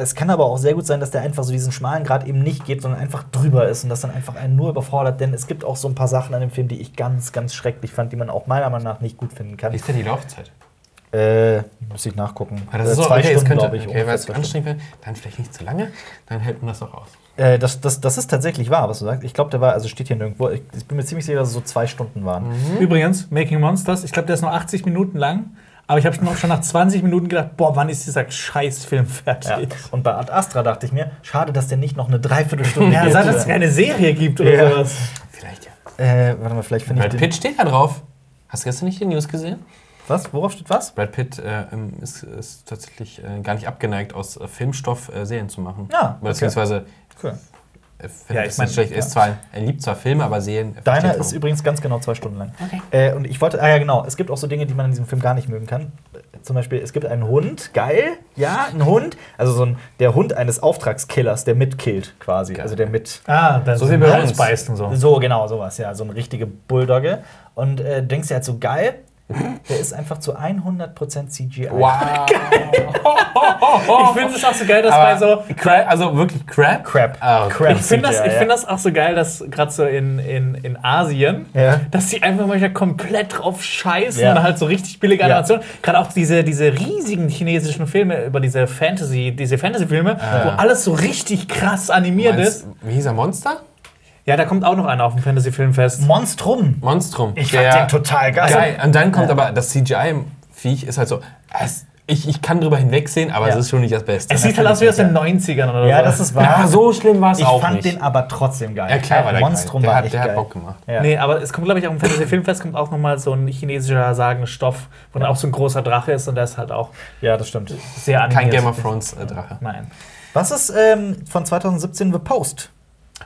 Es kann aber auch sehr gut sein, dass der einfach so diesen schmalen Grad eben nicht geht, sondern einfach drüber ist und das dann einfach einen nur überfordert. Denn es gibt auch so ein paar Sachen an dem Film, die ich ganz, ganz schrecklich fand, die man auch meiner Meinung nach nicht gut finden kann. Wie ist denn die Laufzeit? Äh, muss ich nachgucken. Weil das Äh, ist so, zwei okay, es Stunden, glaube ich. okay, weil es anstrengend wäre, dann vielleicht nicht zu lange, dann hält man das auch aus. Äh, das, das, das ist tatsächlich wahr, was du sagst. Ich glaube, der war, also steht hier nirgendwo. Ich, ich bin mir ziemlich sicher, dass es so zwei Stunden waren. Mhm. Übrigens, Making Monsters, ich glaube, der ist noch 80 Minuten lang. Aber ich habe schon, nach 20 Minuten gedacht, boah, wann ist dieser Scheißfilm fertig? Ja. Und bei Ad Astra dachte ich mir, schade, dass der nicht noch eine Dreiviertelstunde [LAUGHS] Ja, seit es hätte. keine Serie gibt oder Ja. sowas. Vielleicht ja. Äh, warte mal, vielleicht finde ich Brad. Pitt steht da drauf. Hast du gestern nicht die News gesehen? Was? Worauf steht was? Brad Pitt äh, ist, ist tatsächlich äh, gar nicht abgeneigt, aus äh, Filmstoff äh, Serien zu machen. Ja, okay. Beziehungsweise, Cool. Äh, Ja, ich ist mein, schlecht, er, ist zwar, er liebt zwar Filme, aber Serien. er Deiner ist übrigens ganz genau zwei Stunden lang. Okay. Äh, und ich wollte, ah ja genau, es gibt auch so Dinge, die man in diesem Film gar nicht mögen kann. Zum Beispiel, es gibt einen Hund, geil, ja, ein Hund, also so ein, der Hund eines Auftragskillers, der mitkillt quasi, Geil. also der mit, Ah, So so wie bei uns. beißt und so. so genau, sowas, ja, so eine richtige Bulldogge. Und äh, denkst dir halt so, geil, Der ist einfach zu 100% CGI. Wow. ich finde es auch so geil, dass bei so. Crab, also wirklich Crab? Crap. Ah, okay. Crap Ich finde das, ich ja. find das auch so geil, dass gerade so in, in, in Asien, Ja. dass die einfach manchmal komplett drauf scheißen Ja. und halt so richtig billige Ja. Animationen. Gerade auch diese, diese riesigen chinesischen Filme über diese Fantasy, diese Fantasy-Filme, wo alles so richtig krass animiert ist. Meinst, wie hieß er? Monster? Ja, da kommt auch noch einer auf dem Fantasy-Filmfest. Monstrum. Monstrum. Ich fand den total geil. Geil. Und dann kommt aber das CGI-Viech ist halt so. Es, ich, ich kann drüber hinwegsehen, aber Ja. es ist schon nicht das Beste. Es sieht halt aus wie aus den 90ern oder Ja, so. das ist Ja, wahr. so schlimm war es ich auch fand nicht. den aber trotzdem geil. ja, klar war der Monstrum geil. Der war hat, echt der geil. hat Bock gemacht. Ja. Nee, aber es kommt, glaube ich, auch im Fantasy Filmfest kommt auch nochmal so ein chinesischer Sagenstoff, wo dann auch so ein großer Drache ist und der ist halt auch ja, das stimmt. sehr animiert. Kein Game of Thrones äh, Drache. Nein. Was ist ähm, von 2017 The Post?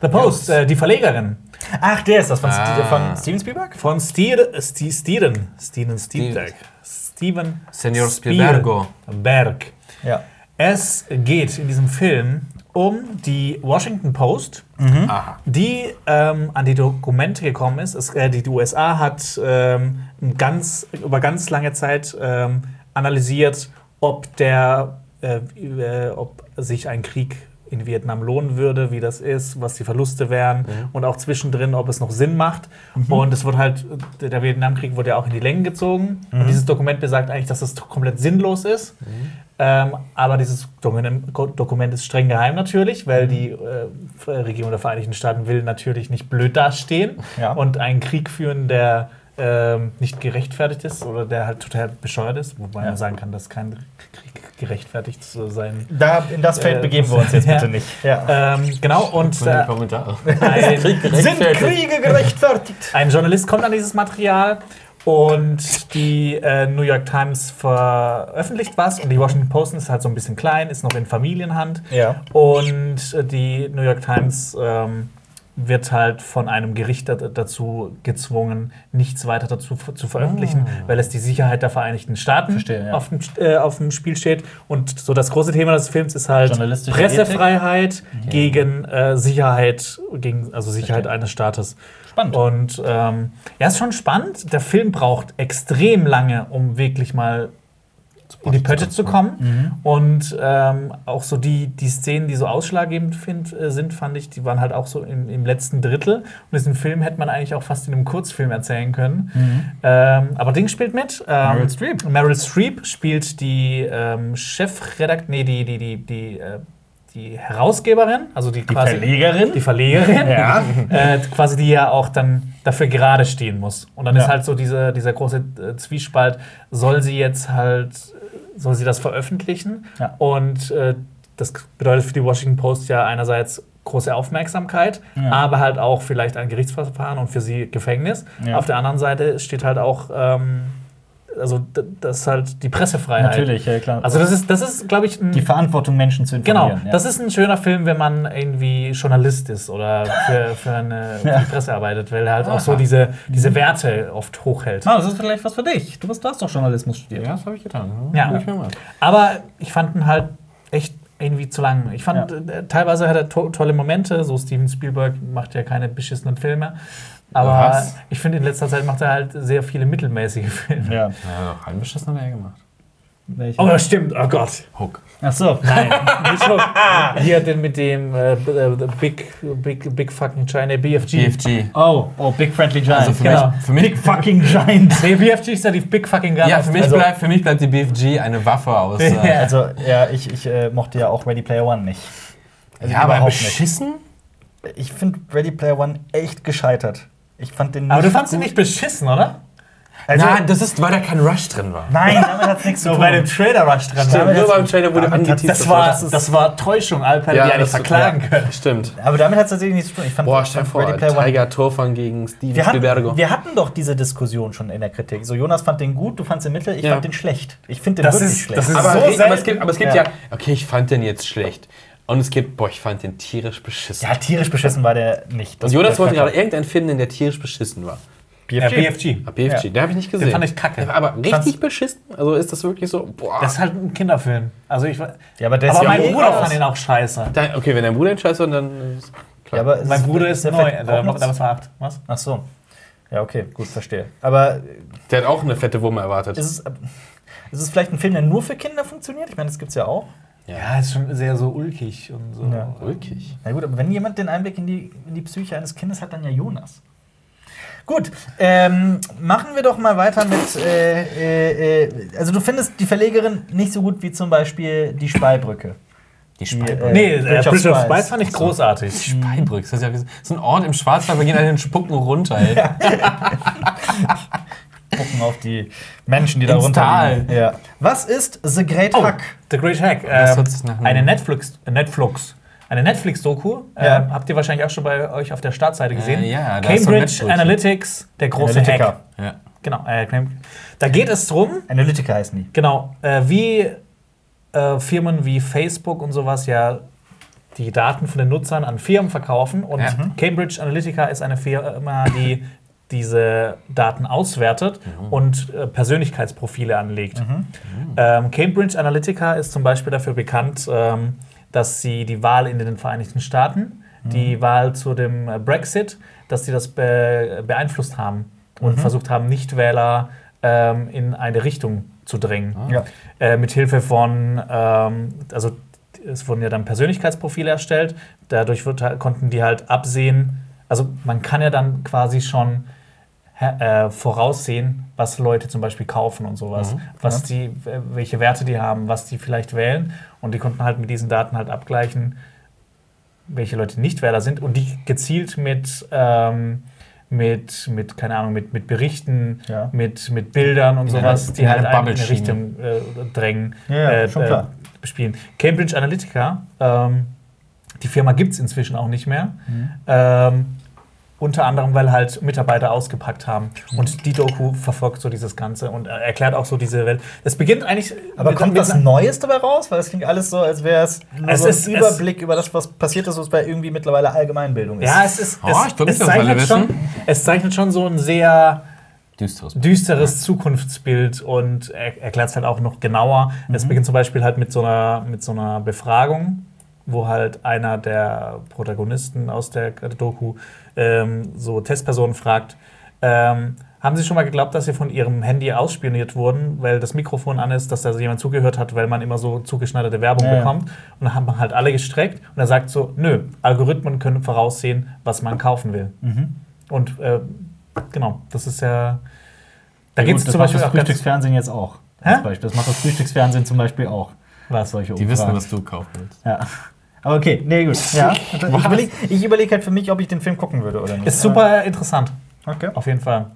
The Post, äh, die Verlegerin Ach, der ist das von, Ah. St- von Steven Spielberg? von Stier, Sti- Steven, Steven Spielberg. Steven Senor Spielbergo. Spielberg. Ja. Es geht in diesem Film um die Washington Post, Aha. die ähm, an die Dokumente gekommen ist. Es, äh, die, die USA hat ähm, ein ganz, über ganz lange Zeit ähm, analysiert, ob, der, äh, äh, ob sich ein Krieg in Vietnam lohnen würde, wie das ist, was die Verluste wären und auch zwischendrin, ob es noch Sinn macht. Und es wird halt, der Vietnamkrieg wurde ja auch in die Länge gezogen. Und dieses Dokument besagt eigentlich, dass es komplett sinnlos ist. Ähm, aber dieses Dokument, Dokument ist streng geheim natürlich, weil die äh, Regierung der Vereinigten Staaten will natürlich nicht blöd dastehen Ja. und einen Krieg führen, der ähm, nicht gerechtfertigt ist oder der halt total bescheuert ist, wobei Ja. man sagen kann, dass kein Krieg gerechtfertigt zu sein. Da, in das Feld Äh, begeben wir uns jetzt bitte nicht. [LAUGHS] Ja. Ähm, genau, und äh, Kommentare. ein, [LAUGHS] Sind Kriege gerechtfertigt? ein Journalist kommt an dieses Material und die äh, New York Times veröffentlicht was und die Washington Post ist halt so ein bisschen klein, ist noch in Familienhand. Ja. Und äh, die New York Times ähm, wird halt von einem Gericht da- dazu gezwungen, nichts weiter dazu zu veröffentlichen, weil es die Sicherheit der Vereinigten Staaten Verstehe, ja. auf, dem, äh, auf dem Spiel steht. Und so das große Thema des Films ist halt Pressefreiheit gegen äh, Sicherheit, gegen, also Sicherheit eines Staates. Spannend. Und ähm, ja, ist schon spannend. Der Film braucht extrem lange, um wirklich mal in die Pötte zu kommen. Und ähm, auch so die, die Szenen, die so ausschlaggebend find, äh, sind, fand ich, die waren halt auch so im, im letzten Drittel. Und diesen Film hätte man eigentlich auch fast in einem Kurzfilm erzählen können. Ähm, aber Ding spielt mit. Ähm, Meryl Streep. Meryl Streep spielt die ähm, Chefredakt, nee, die, die, die, die, äh, die Herausgeberin, also die, Die Verlegerin? die Verlegerin, Ja. [LAUGHS] äh, quasi die ja auch dann dafür gerade stehen muss. Und dann Ja. ist halt so diese, dieser große äh, Zwiespalt, soll sie jetzt halt, soll sie das veröffentlichen? Ja. Und äh, das bedeutet für die Washington Post ja einerseits große Aufmerksamkeit, Ja. aber halt auch vielleicht ein Gerichtsverfahren und für sie Gefängnis. Ja. Auf der anderen Seite steht halt auch, ähm, also das ist halt die Pressefreiheit. Natürlich, ja klar. Also das ist, das ist, glaube ich, die Verantwortung, Menschen zu Genau, informieren. ja. das ist ein schöner Film, wenn man irgendwie Journalist ist oder für, für, eine, [LAUGHS] für die Presse arbeitet, weil er halt auch so Aha. diese, diese Werte oft hochhält. Ah, das ist vielleicht was für dich. Du, bist, du hast doch Journalismus studiert. Ja, das habe ich getan. Ja. Mal. Aber ich fand ihn halt echt irgendwie zu lang. Ich fand, Ja. äh, teilweise hat er to tolle Momente, so Steven Spielberg macht ja keine beschissenen Filme. Aber Was? ich finde, in letzter Zeit macht er halt sehr viele mittelmäßige Filme. Ja. Ja, beschissen hat er gemacht. Welche? Oh, das stimmt. Oh Gott. Hook. Ach so. Nein, [LAUGHS] nicht so. Hier den mit dem äh, äh, Big, Big, Big fucking China BFG. BFG. Oh, oh, Big Friendly Giant. Also für Genau. mich, für mich, Big fucking Giant. [LAUGHS] Nee, BFG ist ja die Big fucking Gun. ja, für mich, Also- bleibt, für mich bleibt die BFG eine Waffe aus. Äh, Ja. Also, ja, ich, ich äh, mochte ja auch Ready Player One nicht. Also ja, aber überhaupt nicht. beschissen? Ich finde Ready Player One echt gescheitert. Ich fand den Aber du nicht fandst ihn nicht beschissen, oder? Also, Nein, das ist, weil da kein Rush drin war. nein, damit hat es nichts [LAUGHS] zu So tun. bei dem Trailer Rush dran. Stimmt, war. nur beim Trailer wurde angeteasert. Das war, Das ist- das war Täuschung. Alp hätte die eigentlich verklagen können. Stimmt. Aber damit hat es tatsächlich nichts zu tun. Ich fand, Boah, stell vor. Tiger Torfan gegen Steven Wir Spielbergo. hatten, wir hatten doch diese Diskussion schon in der Kritik. So, Jonas fand den gut, du fandst den mittel, ich Ja. fand den schlecht. Ich finde den Das wirklich ist- schlecht. das ist- aber, so aber, es gibt, aber es gibt ja. Ja. okay, ich fand den jetzt schlecht. Und es gibt, boah, ich fand den tierisch beschissen. ja, tierisch beschissen war der nicht. und Jonas das wollte gerade irgendeinen finden, in der tierisch beschissen war. Ja, BFG. Ah, BFG, Ja. den habe ich nicht gesehen. Den fand ich kacke. Aber richtig Fand's- beschissen. Also ist das wirklich so, boah. Das ist halt ein Kinderfilm. Also ich, aber Ja, aber der ist ja mein Bruder aus. fand ihn auch scheiße. Dein, okay, wenn dein Bruder entscheidet, dann ist Ja, klar. aber es Mein Bruder ist der neu. der war acht. Was? Ach so. Ja, okay, gut, verstehe. Aber. Der hat auch eine fette Wumme erwartet. Ist es, ist es vielleicht ein Film, der nur für Kinder funktioniert? Ich meine, das gibt es ja auch. Ja, ist schon sehr so ulkig und so. Ja. Ulkig. Na gut, aber wenn jemand den Einblick in die, in die Psyche eines Kindes hat, dann ja Jonas. Gut, ähm, machen wir doch mal weiter mit. Äh, äh, äh, also, du findest die Verlegerin nicht so gut wie zum Beispiel die Speibrücke. Die Speibrücke. Nee, Bridge äh, of Bridge of Spies. Fand ich großartig. Speibrück. Das ist ja wie so ein Ort im Schwarzwald, wir gehen an den Spucken runter. Ey. Gucken auf die Menschen, die da runter. Tal. Ja. Was ist The Great Oh, Hack? The Great Hack. Das Ähm, eine Netflix, äh, Netflix, eine Netflix-Doku. Ja. Ähm, habt ihr wahrscheinlich auch schon bei euch auf der Startseite gesehen? Äh, ja, Cambridge. Analytics, der große Analytica. Hack. Ja. Genau. Äh, da geht es drum, Analytica heißen die. genau, äh, wie äh, Firmen wie Facebook und sowas ja die Daten von den Nutzern an Firmen verkaufen. Und Ja. Cambridge Analytica ist eine Firma, die diese Daten auswertet und äh, Persönlichkeitsprofile anlegt. Ähm, Cambridge Analytica ist zum Beispiel dafür bekannt, ähm, dass sie die Wahl in den Vereinigten Staaten, die Wahl zu dem äh, Brexit, dass sie das be beeinflusst haben und versucht haben, Nichtwähler ähm, in eine Richtung zu drängen. Ja. Äh, mit Hilfe von, ähm, also es wurden ja dann Persönlichkeitsprofile erstellt. Dadurch wird, halt- konnten die halt absehen. Also man kann ja dann quasi schon äh, voraussehen, was Leute zum Beispiel kaufen und sowas, was die, äh, welche Werte die haben, was die vielleicht wählen. Und die konnten halt mit diesen Daten halt abgleichen, welche Leute Nichtwähler sind und die gezielt mit ähm, mit, mit, keine Ahnung, mit, mit Berichten, Ja. mit, mit Bildern und In sowas, eine- die halt eine in eine. Richtung äh, drängen, Ja, schon klar. bespielen. Cambridge Analytica, ähm, die Firma gibt es inzwischen auch nicht mehr. Mhm. Ähm, unter anderem, weil halt Mitarbeiter ausgepackt haben. Und die Doku verfolgt so dieses Ganze und erklärt auch so diese Welt. Es beginnt eigentlich. Aber mit- kommt mit- was Neues dabei raus? Weil es klingt alles so, als wäre es nur Es so ein ist- es- Überblick über das, was passiert ist, was bei irgendwie mittlerweile Allgemeinbildung ist. Ja, es ist. Oh, es, es, alle zeichnet schon, es zeichnet schon so ein sehr Düsteres. düsteres Zukunftsbild und er erklärt es halt auch noch genauer. Es beginnt zum Beispiel halt mit so einer, mit so einer Befragung, wo halt einer der Protagonisten aus der Doku ähm, so Testpersonen fragt, ähm, haben Sie schon mal geglaubt, dass Sie von Ihrem Handy ausspioniert wurden, weil das Mikrofon an ist, dass da jemand zugehört hat, weil man immer so zugeschneiderte Werbung Ja, ja. bekommt? Und dann haben halt alle gestreckt und er sagt so, nö, Algorithmen können voraussehen, was man kaufen will. Mhm. Und äh, genau, das ist ja. Da Ja, geht gut, es zum Beispiel das auch. Frühstücksfernsehen jetzt auch. Hä? Das macht das Frühstücksfernsehen zum Beispiel auch. Was? Solche Die wissen, Umfragen. was du kaufen willst. Ja. Aber okay, nee, gut. [LAUGHS] Ja. Ich überlege ich überleg halt für mich, ob ich den Film gucken würde oder nicht. Ist super interessant, Okay. auf jeden Fall.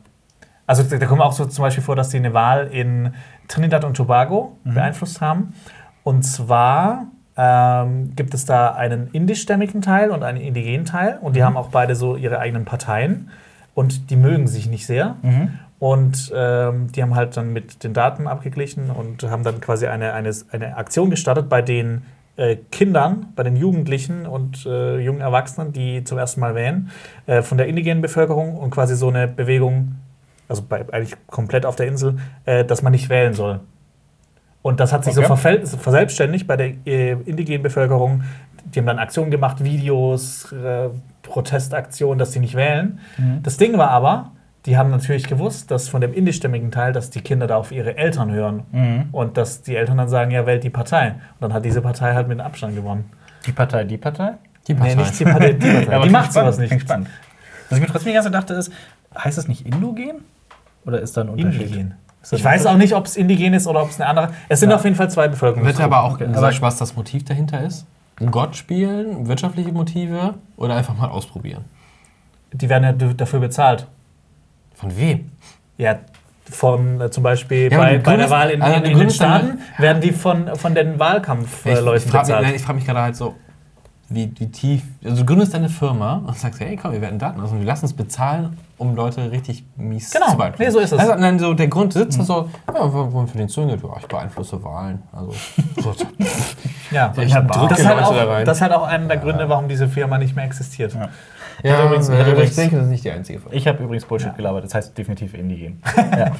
Also da kommt auch so zum Beispiel vor, dass die eine Wahl in Trinidad und Tobago Mhm. beeinflusst haben. Und zwar ähm, gibt es da einen indischstämmigen Teil und einen indigenen Teil. Und die Mhm. haben auch beide so ihre eigenen Parteien. Und die mögen sich nicht sehr. Mhm. Und ähm, die haben halt dann mit den Daten abgeglichen und haben dann quasi eine, eine, eine Aktion gestartet bei den äh, Kindern, bei den Jugendlichen und äh, jungen Erwachsenen, die zum ersten Mal wählen, äh, von der indigenen Bevölkerung und quasi so eine Bewegung, also bei, eigentlich komplett auf der Insel, äh, dass man nicht wählen soll. Und das hat sich Okay. so verselbstständigt bei der äh, indigenen Bevölkerung. Die haben dann Aktionen gemacht, Videos, Protestaktionen, dass sie nicht wählen. Mhm. Das Ding war aber, die haben natürlich gewusst, dass von dem indischstämmigen Teil, dass die Kinder da auf ihre Eltern hören. Mhm. Und dass die Eltern dann sagen, ja, wählt die Partei. Und dann hat diese Partei halt mit Abstand gewonnen. Die Partei, die Partei? Die Nee, nicht die Partei, die [LAUGHS] Partei. aber die macht sowas spannend, nicht. Klingt spannend. Was ich mir trotzdem die ganze Zeit dachte, ist, heißt das nicht Indogen? Oder ist da ein Unterschied? Indigen. Ich weiß auch nicht, ob es indigen ist oder ob es eine andere. Es sind Ja. auf jeden Fall zwei Bevölkerungsgruppen. Wird aber auch gesagt, was das Motiv dahinter ist? Gott spielen, wirtschaftliche Motive oder einfach mal ausprobieren? Die werden ja dafür bezahlt. Von wem? Ja, von äh, zum Beispiel Ja, bei, bei der Wahl in, also in, in den Staaten werden die von, von den Wahlkampfleuten ich frage bezahlt. mich, ich frag mich gerade halt so, wie, wie tief. Also, du gründest deine Firma und sagst, hey, komm, wir werden Daten aus und wir lassen es bezahlen, um Leute richtig mies Genau. zu beeinflussen. Nee, so ist es. Also, nein, so der Grund sitzt da so, ja, warum für den Zungen? Ja, ich beeinflusse Wahlen. Also, [LAUGHS] so, Ja, Ich hab das, halt Leute auch, da rein. das ist halt auch einer der Gründe, warum diese Firma nicht mehr existiert. Ja. ja, übrigens- hat übrigens- ich denke, das ist nicht die einzige Firma. Ich habe übrigens Bullshit gelabert, das heißt definitiv Indigen. [LAUGHS] ja.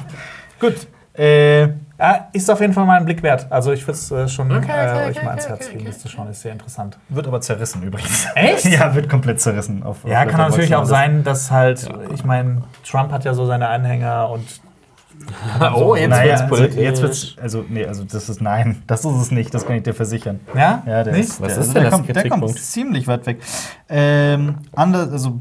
Gut. Äh, Ah, ist auf jeden Fall mal ein Blick wert. Also ich würde es äh, schon Okay, okay, äh, euch okay, mal ans Herz legen, das zu schauen. Ist sehr interessant. wird aber zerrissen übrigens. Echt? [LAUGHS] ja, wird komplett zerrissen. Auf, Ja, auf kann natürlich auch sein, dass halt, ich meine, Trump hat ja so seine Anhänger und [LAUGHS] oh, jetzt Naja, wird's also, politisch. jetzt wird's, also, nee, also das ist nein, [LAUGHS] das ist es nicht, das kann ich dir versichern. ja, Ja, der Nicht? ist, Was der, ist also denn der kommt, der kommt ziemlich weit weg. Ähm, anders, also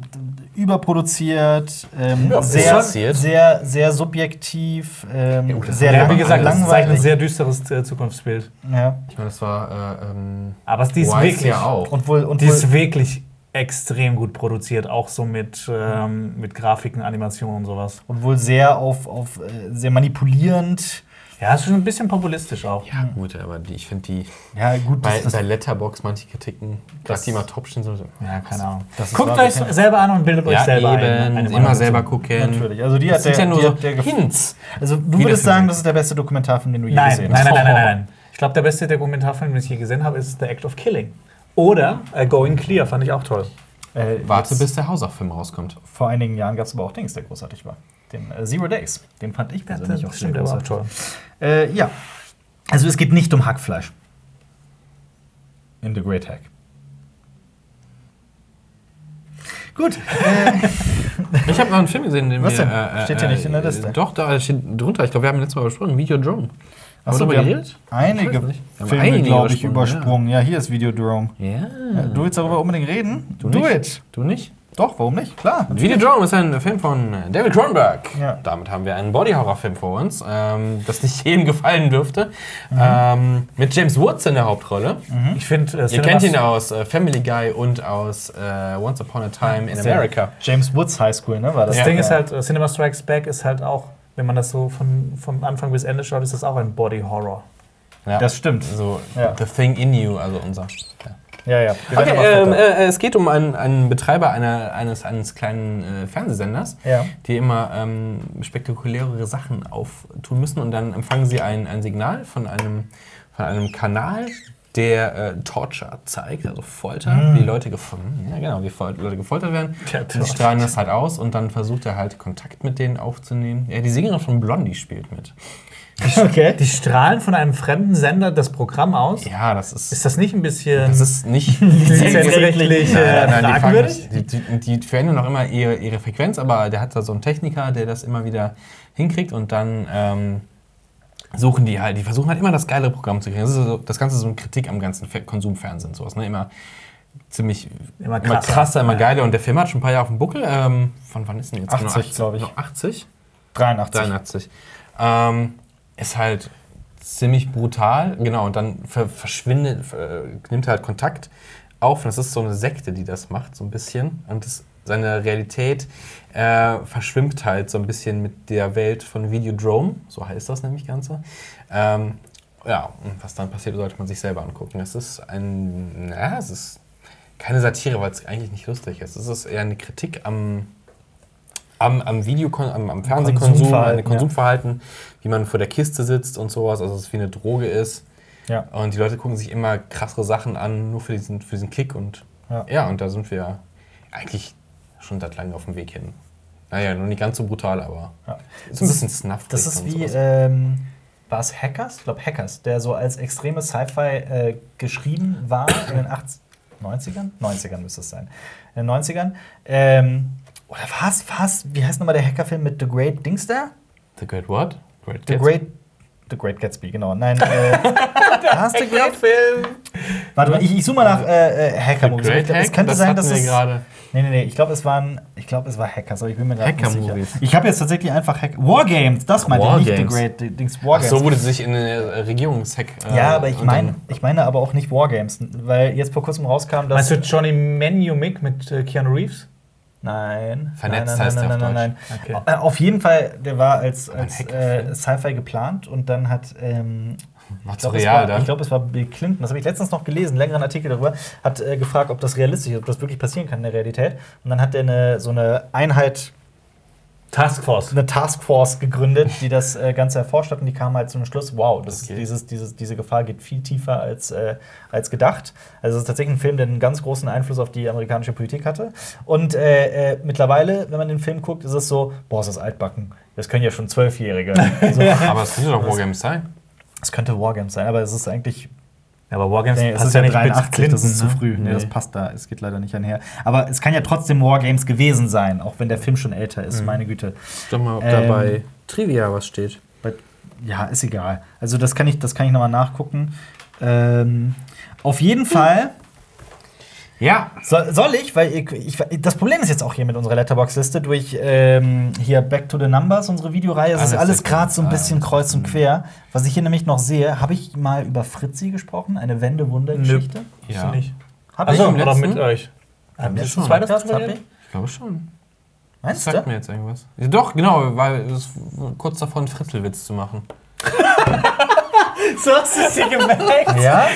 überproduziert, ähm, sehr, Überproduziert? sehr, sehr subjektiv, ähm, Ja, gut, sehr ja, lang, wie gesagt, das zeigt ein langweilig. sehr düsteres äh, Zukunftsbild. ja. ich meine, das war. Äh, ähm, Aber die ist wirklich, ja auch. Und wohl, und die wohl, ist wirklich extrem gut produziert, auch so mit, ähm, mit Grafiken, Animationen und sowas. und wohl sehr auf, auf äh, sehr manipulierend. Ja, ist schon ein bisschen populistisch auch. ja, gut, aber die, ich finde die. Ja, gut, Bei, bei Letterbox manche Kritiken, Das- dass die mal top stehen, so. Ja, keine Ahnung. das Guckt euch selber an und bildet euch Ja, selber eben, ein. eine immer Meinung selber gucken. Natürlich. Also die Das hat sind der, ja nur die so der Hints. Also du würdest sagen, das ist der beste Dokumentarfilm, den du je Nein, gesehen nein, hast. nein, nein, nein, nein. Ich glaube, der beste Dokumentarfilm, den ich je gesehen habe, ist The Act of Killing. Oder äh, Going Clear, fand ich auch toll. Äh, Warte, bis der Hausach-Film rauskommt. Vor einigen Jahren gab es aber auch Dings, der großartig war. Den äh, Zero Days. Den fand ich persönlich auch sehr war auch großartig. toll. Äh, ja. Also es geht nicht um Hackfleisch. In The Great Hack. Gut. Äh, [LAUGHS] Ich habe noch einen Film gesehen, den Was wir. denn? Steht hier nicht in der Liste. Doch, da steht drunter. Ich glaube, wir haben letztes Mal besprochen. Videodrome. Achso, Wir wir haben geredet? einige Filme, einige glaube ich, übersprungen, übersprungen. Ja. hier ist Videodrome. Ja. Ja, Du willst darüber unbedingt reden? Du Do nicht? it. Du nicht? Doch, warum nicht? Klar. Videodrome ist ein Film von David Cronenberg. Ja. Damit haben wir einen Body-Horror-Film vor uns, ähm, das nicht [LAUGHS] jedem gefallen dürfte. Ähm, mit James Woods in der Hauptrolle. Ich finde, äh, Ihr kennt ihn aus äh, Family Guy und aus äh, Once Upon a Time in America. James Woods High School, ne? War das? Das Ja. Ding ist halt, äh, Cinema Strikes Back ist halt auch, wenn man das so von, von Anfang bis Ende schaut, ist das auch ein Body Horror. Ja. Das stimmt. So, Ja. The Thing in You, also unser. Ja. Ja, ja. Okay, ähm, fetter. äh, es geht um einen, einen Betreiber einer, eines, eines kleinen äh, Fernsehsenders, Ja. die immer ähm, spektakulärere Sachen auftun müssen und dann empfangen sie ein, ein Signal von einem, von einem Kanal, der äh, Torture zeigt, also Folter, wie Leute gefunden, ja genau, wie Fol Leute gefoltert werden. Und die strahlen das halt aus und dann versucht er halt Kontakt mit denen aufzunehmen. Ja, die Sängerin von Blondie spielt mit. [LAUGHS] Okay. Die strahlen von einem fremden Sender das Programm aus. Ja, das ist. Ist das nicht ein bisschen das ist nicht [LAUGHS] lizenzrechtlich Nein, äh, nein, nein, die, fragwürdig? die, die, die verändern noch immer ihre, ihre Frequenz, aber der hat da so einen Techniker, der das immer wieder hinkriegt und dann ähm, suchen die halt, die versuchen halt immer das geile Programm zu kriegen. Das, ist so, das Ganze ist so eine Kritik am ganzen Fe- Konsumfernsehen und sowas. Ne? Immer ziemlich Immer immer krasser. krasser, immer Ja. geiler und der Film hat schon ein paar Jahre auf dem Buckel. Ähm, von wann ist denn jetzt? 80, glaub ich. Noch 80? 83. 83. Ähm, ist halt ziemlich brutal, genau, und dann ver verschwindet, nimmt er halt Kontakt auf. Und das ist so eine Sekte, die das macht, so ein bisschen. Und das, seine Realität äh, verschwimmt halt so ein bisschen mit der Welt von Videodrome, so heißt das nämlich Ganze. Ähm, ja, und was dann passiert, sollte man sich selber angucken. Es ist ein, naja, es ist keine Satire, weil es eigentlich nicht lustig ist. Es ist eher eine Kritik am, am, am Video, am, am Fernsehkonsum, Konsumverhalten, Konsumverhalten, wie man vor der Kiste sitzt und sowas, also dass es wie eine Droge ist. Ja. Und die Leute gucken sich immer krassere Sachen an, nur für diesen, für diesen Kick. Und Ja. ja. und da sind wir eigentlich schon seit langem auf dem Weg hin. Naja, noch nicht ganz so brutal, aber Ja. ist ein bisschen snuffig. Das ist wie, ähm, war es Hackers? Ich glaube Hackers, der so als extreme Sci-Fi äh, geschrieben war in den 80, 90ern? 90ern müsste es sein. In den 90ern. Ähm, oder was? Was? Wie heißt nochmal der Hackerfilm mit The Great Dings da? The Great What? Great The Gatsby? Great. The Great Gatsby, genau. Nein, äh, [LAUGHS] hast du Great Film. Warte mal, ich, ich suche mal nach äh, äh, Hacker-Movies. Great Ich glaub, Es könnte Das sein, dass wir es. gerade. Nee, nee, nee, ich glaube, es waren. Ich glaube, es war Hackers, aber ich bin mir gerade nicht sicher. Hacker-Movies. Ich habe jetzt tatsächlich einfach Hack Wargames, das meinte ich, nicht The. Great D- Dings Ach Wargames. so wurde es sich in eine Regierungshack. äh, ja, aber ich meine, ich meine aber auch nicht Wargames, weil jetzt vor kurzem rauskam, dass Meinst du Johnny Menumic mit äh, Keanu Reeves? Nein. Vernetzt nein, heißt nein, nein, auf nein, Deutsch. nein. Okay. Äh, Auf jeden Fall, der war als, als äh, Sci-Fi geplant und dann hat ähm, War Ich glaube, es, war- ich glaub, es war Bill Clinton, das habe ich letztens noch gelesen, einen längeren Artikel darüber, hat äh, gefragt, ob das realistisch ist, ob das wirklich passieren kann in der Realität. Und dann hat er eine, so eine Einheit Taskforce. eine Taskforce gegründet, die das äh, Ganze erforscht hat und die kam halt zum Schluss, wow, das, Okay. dieses, dieses, diese Gefahr geht viel tiefer als, äh, als gedacht. Also es ist tatsächlich ein Film, der einen ganz großen Einfluss auf die amerikanische Politik hatte. Und äh, äh, mittlerweile, wenn man den Film guckt, ist es so, boah, ist das altbacken. Das können ja schon Zwölfjährige. [LAUGHS] so, Aber es könnte doch Wargames sein. es könnte Wargames sein, aber es ist eigentlich Ja, aber Wargames Nee, es passt ist ja nicht mit 83, das ist zu ne? früh. Nee, Nee. das passt da. Es geht leider nicht einher. Aber es kann ja trotzdem Wargames gewesen sein, auch wenn der Film schon älter ist, meine Güte. Doch mal, ob Ähm, da bei Trivia was steht. But, ja, ist egal. Also das kann ich, das kann ich nochmal nachgucken. Ähm, auf jeden Fall Ja. soll, soll ich, weil ich, ich, das Problem ist jetzt auch hier mit unserer Letterbox-Liste durch ähm, hier Back to the Numbers, unsere Videoreihe. Es ist Alles gerade so ein bisschen kreuz und quer. Was ich hier nämlich noch sehe, habe ich mal über Fritzi gesprochen, eine Wende-Wunder-Geschichte? Ja. du nicht? Hab Achso, im oder letzten? mit euch. Haben wir das schon? zwei das Hab ich? Ich glaube schon. Das Meinst sagt du? mir jetzt irgendwas. Ja, doch, genau, weil es kurz davor einen Fritzelwitz zu machen. [LAUGHS] [LAUGHS] So hast du es dir gemerkt. Ja?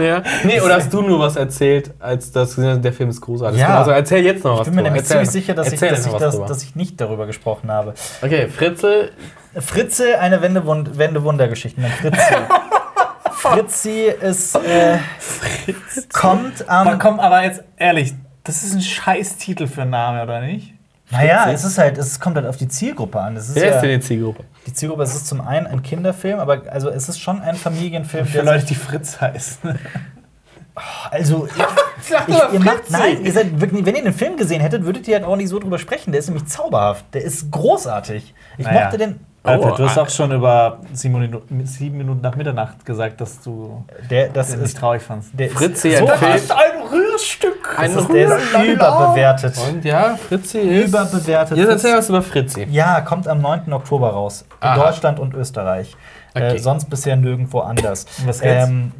ja. Nee, oder hast du nur was erzählt, als das der Film ist großartig. Ja. Also erzähl jetzt noch was. Ich bin mir nämlich Erzähl. ziemlich sicher, dass ich, dass, ich das, dass ich nicht darüber gesprochen habe. Okay, Fritzel. Fritze, eine Wende-Wund- Wende-Wunder-Geschichte. Nein, Fritzi. [LAUGHS] Fritzi ist, äh, kommt Aber am. komm, aber jetzt ehrlich, das ist ein scheiß Titel für einen Namen, oder nicht? Naja, es ist halt, es kommt halt auf die Zielgruppe an. Es ist Wer ja, ist denn die Zielgruppe? die Zielgruppe, es ist zum einen ein Kinderfilm, aber also es ist schon ein Familienfilm, Für Leute, die Fritz heißen. [LAUGHS] Also, [LAUGHS] ich, ich, ihr macht, nein, ihr seid, wirklich- wenn ihr den Film gesehen hättet, würdet ihr halt auch nicht so drüber sprechen. Der ist nämlich zauberhaft. Der ist großartig. Ich Naja. mochte den. Alfred, du hast ah. auch schon über sieben Minuten, sieben Minuten nach Mitternacht gesagt, dass du Der, das den nicht ist. traurig fandst. Der Fritzi, ist ein so Film. hart. Ein Rührstück! Ein Das ist, der ist überbewertet. Und ja, Fritzi ist. Überbewertet. Jetzt erzähl was über Fritzi. Ja, kommt am 9. Oktober raus. In Aha. Deutschland und Österreich. Okay. Äh, sonst bisher nirgendwo anders. Was geht's? Ähm,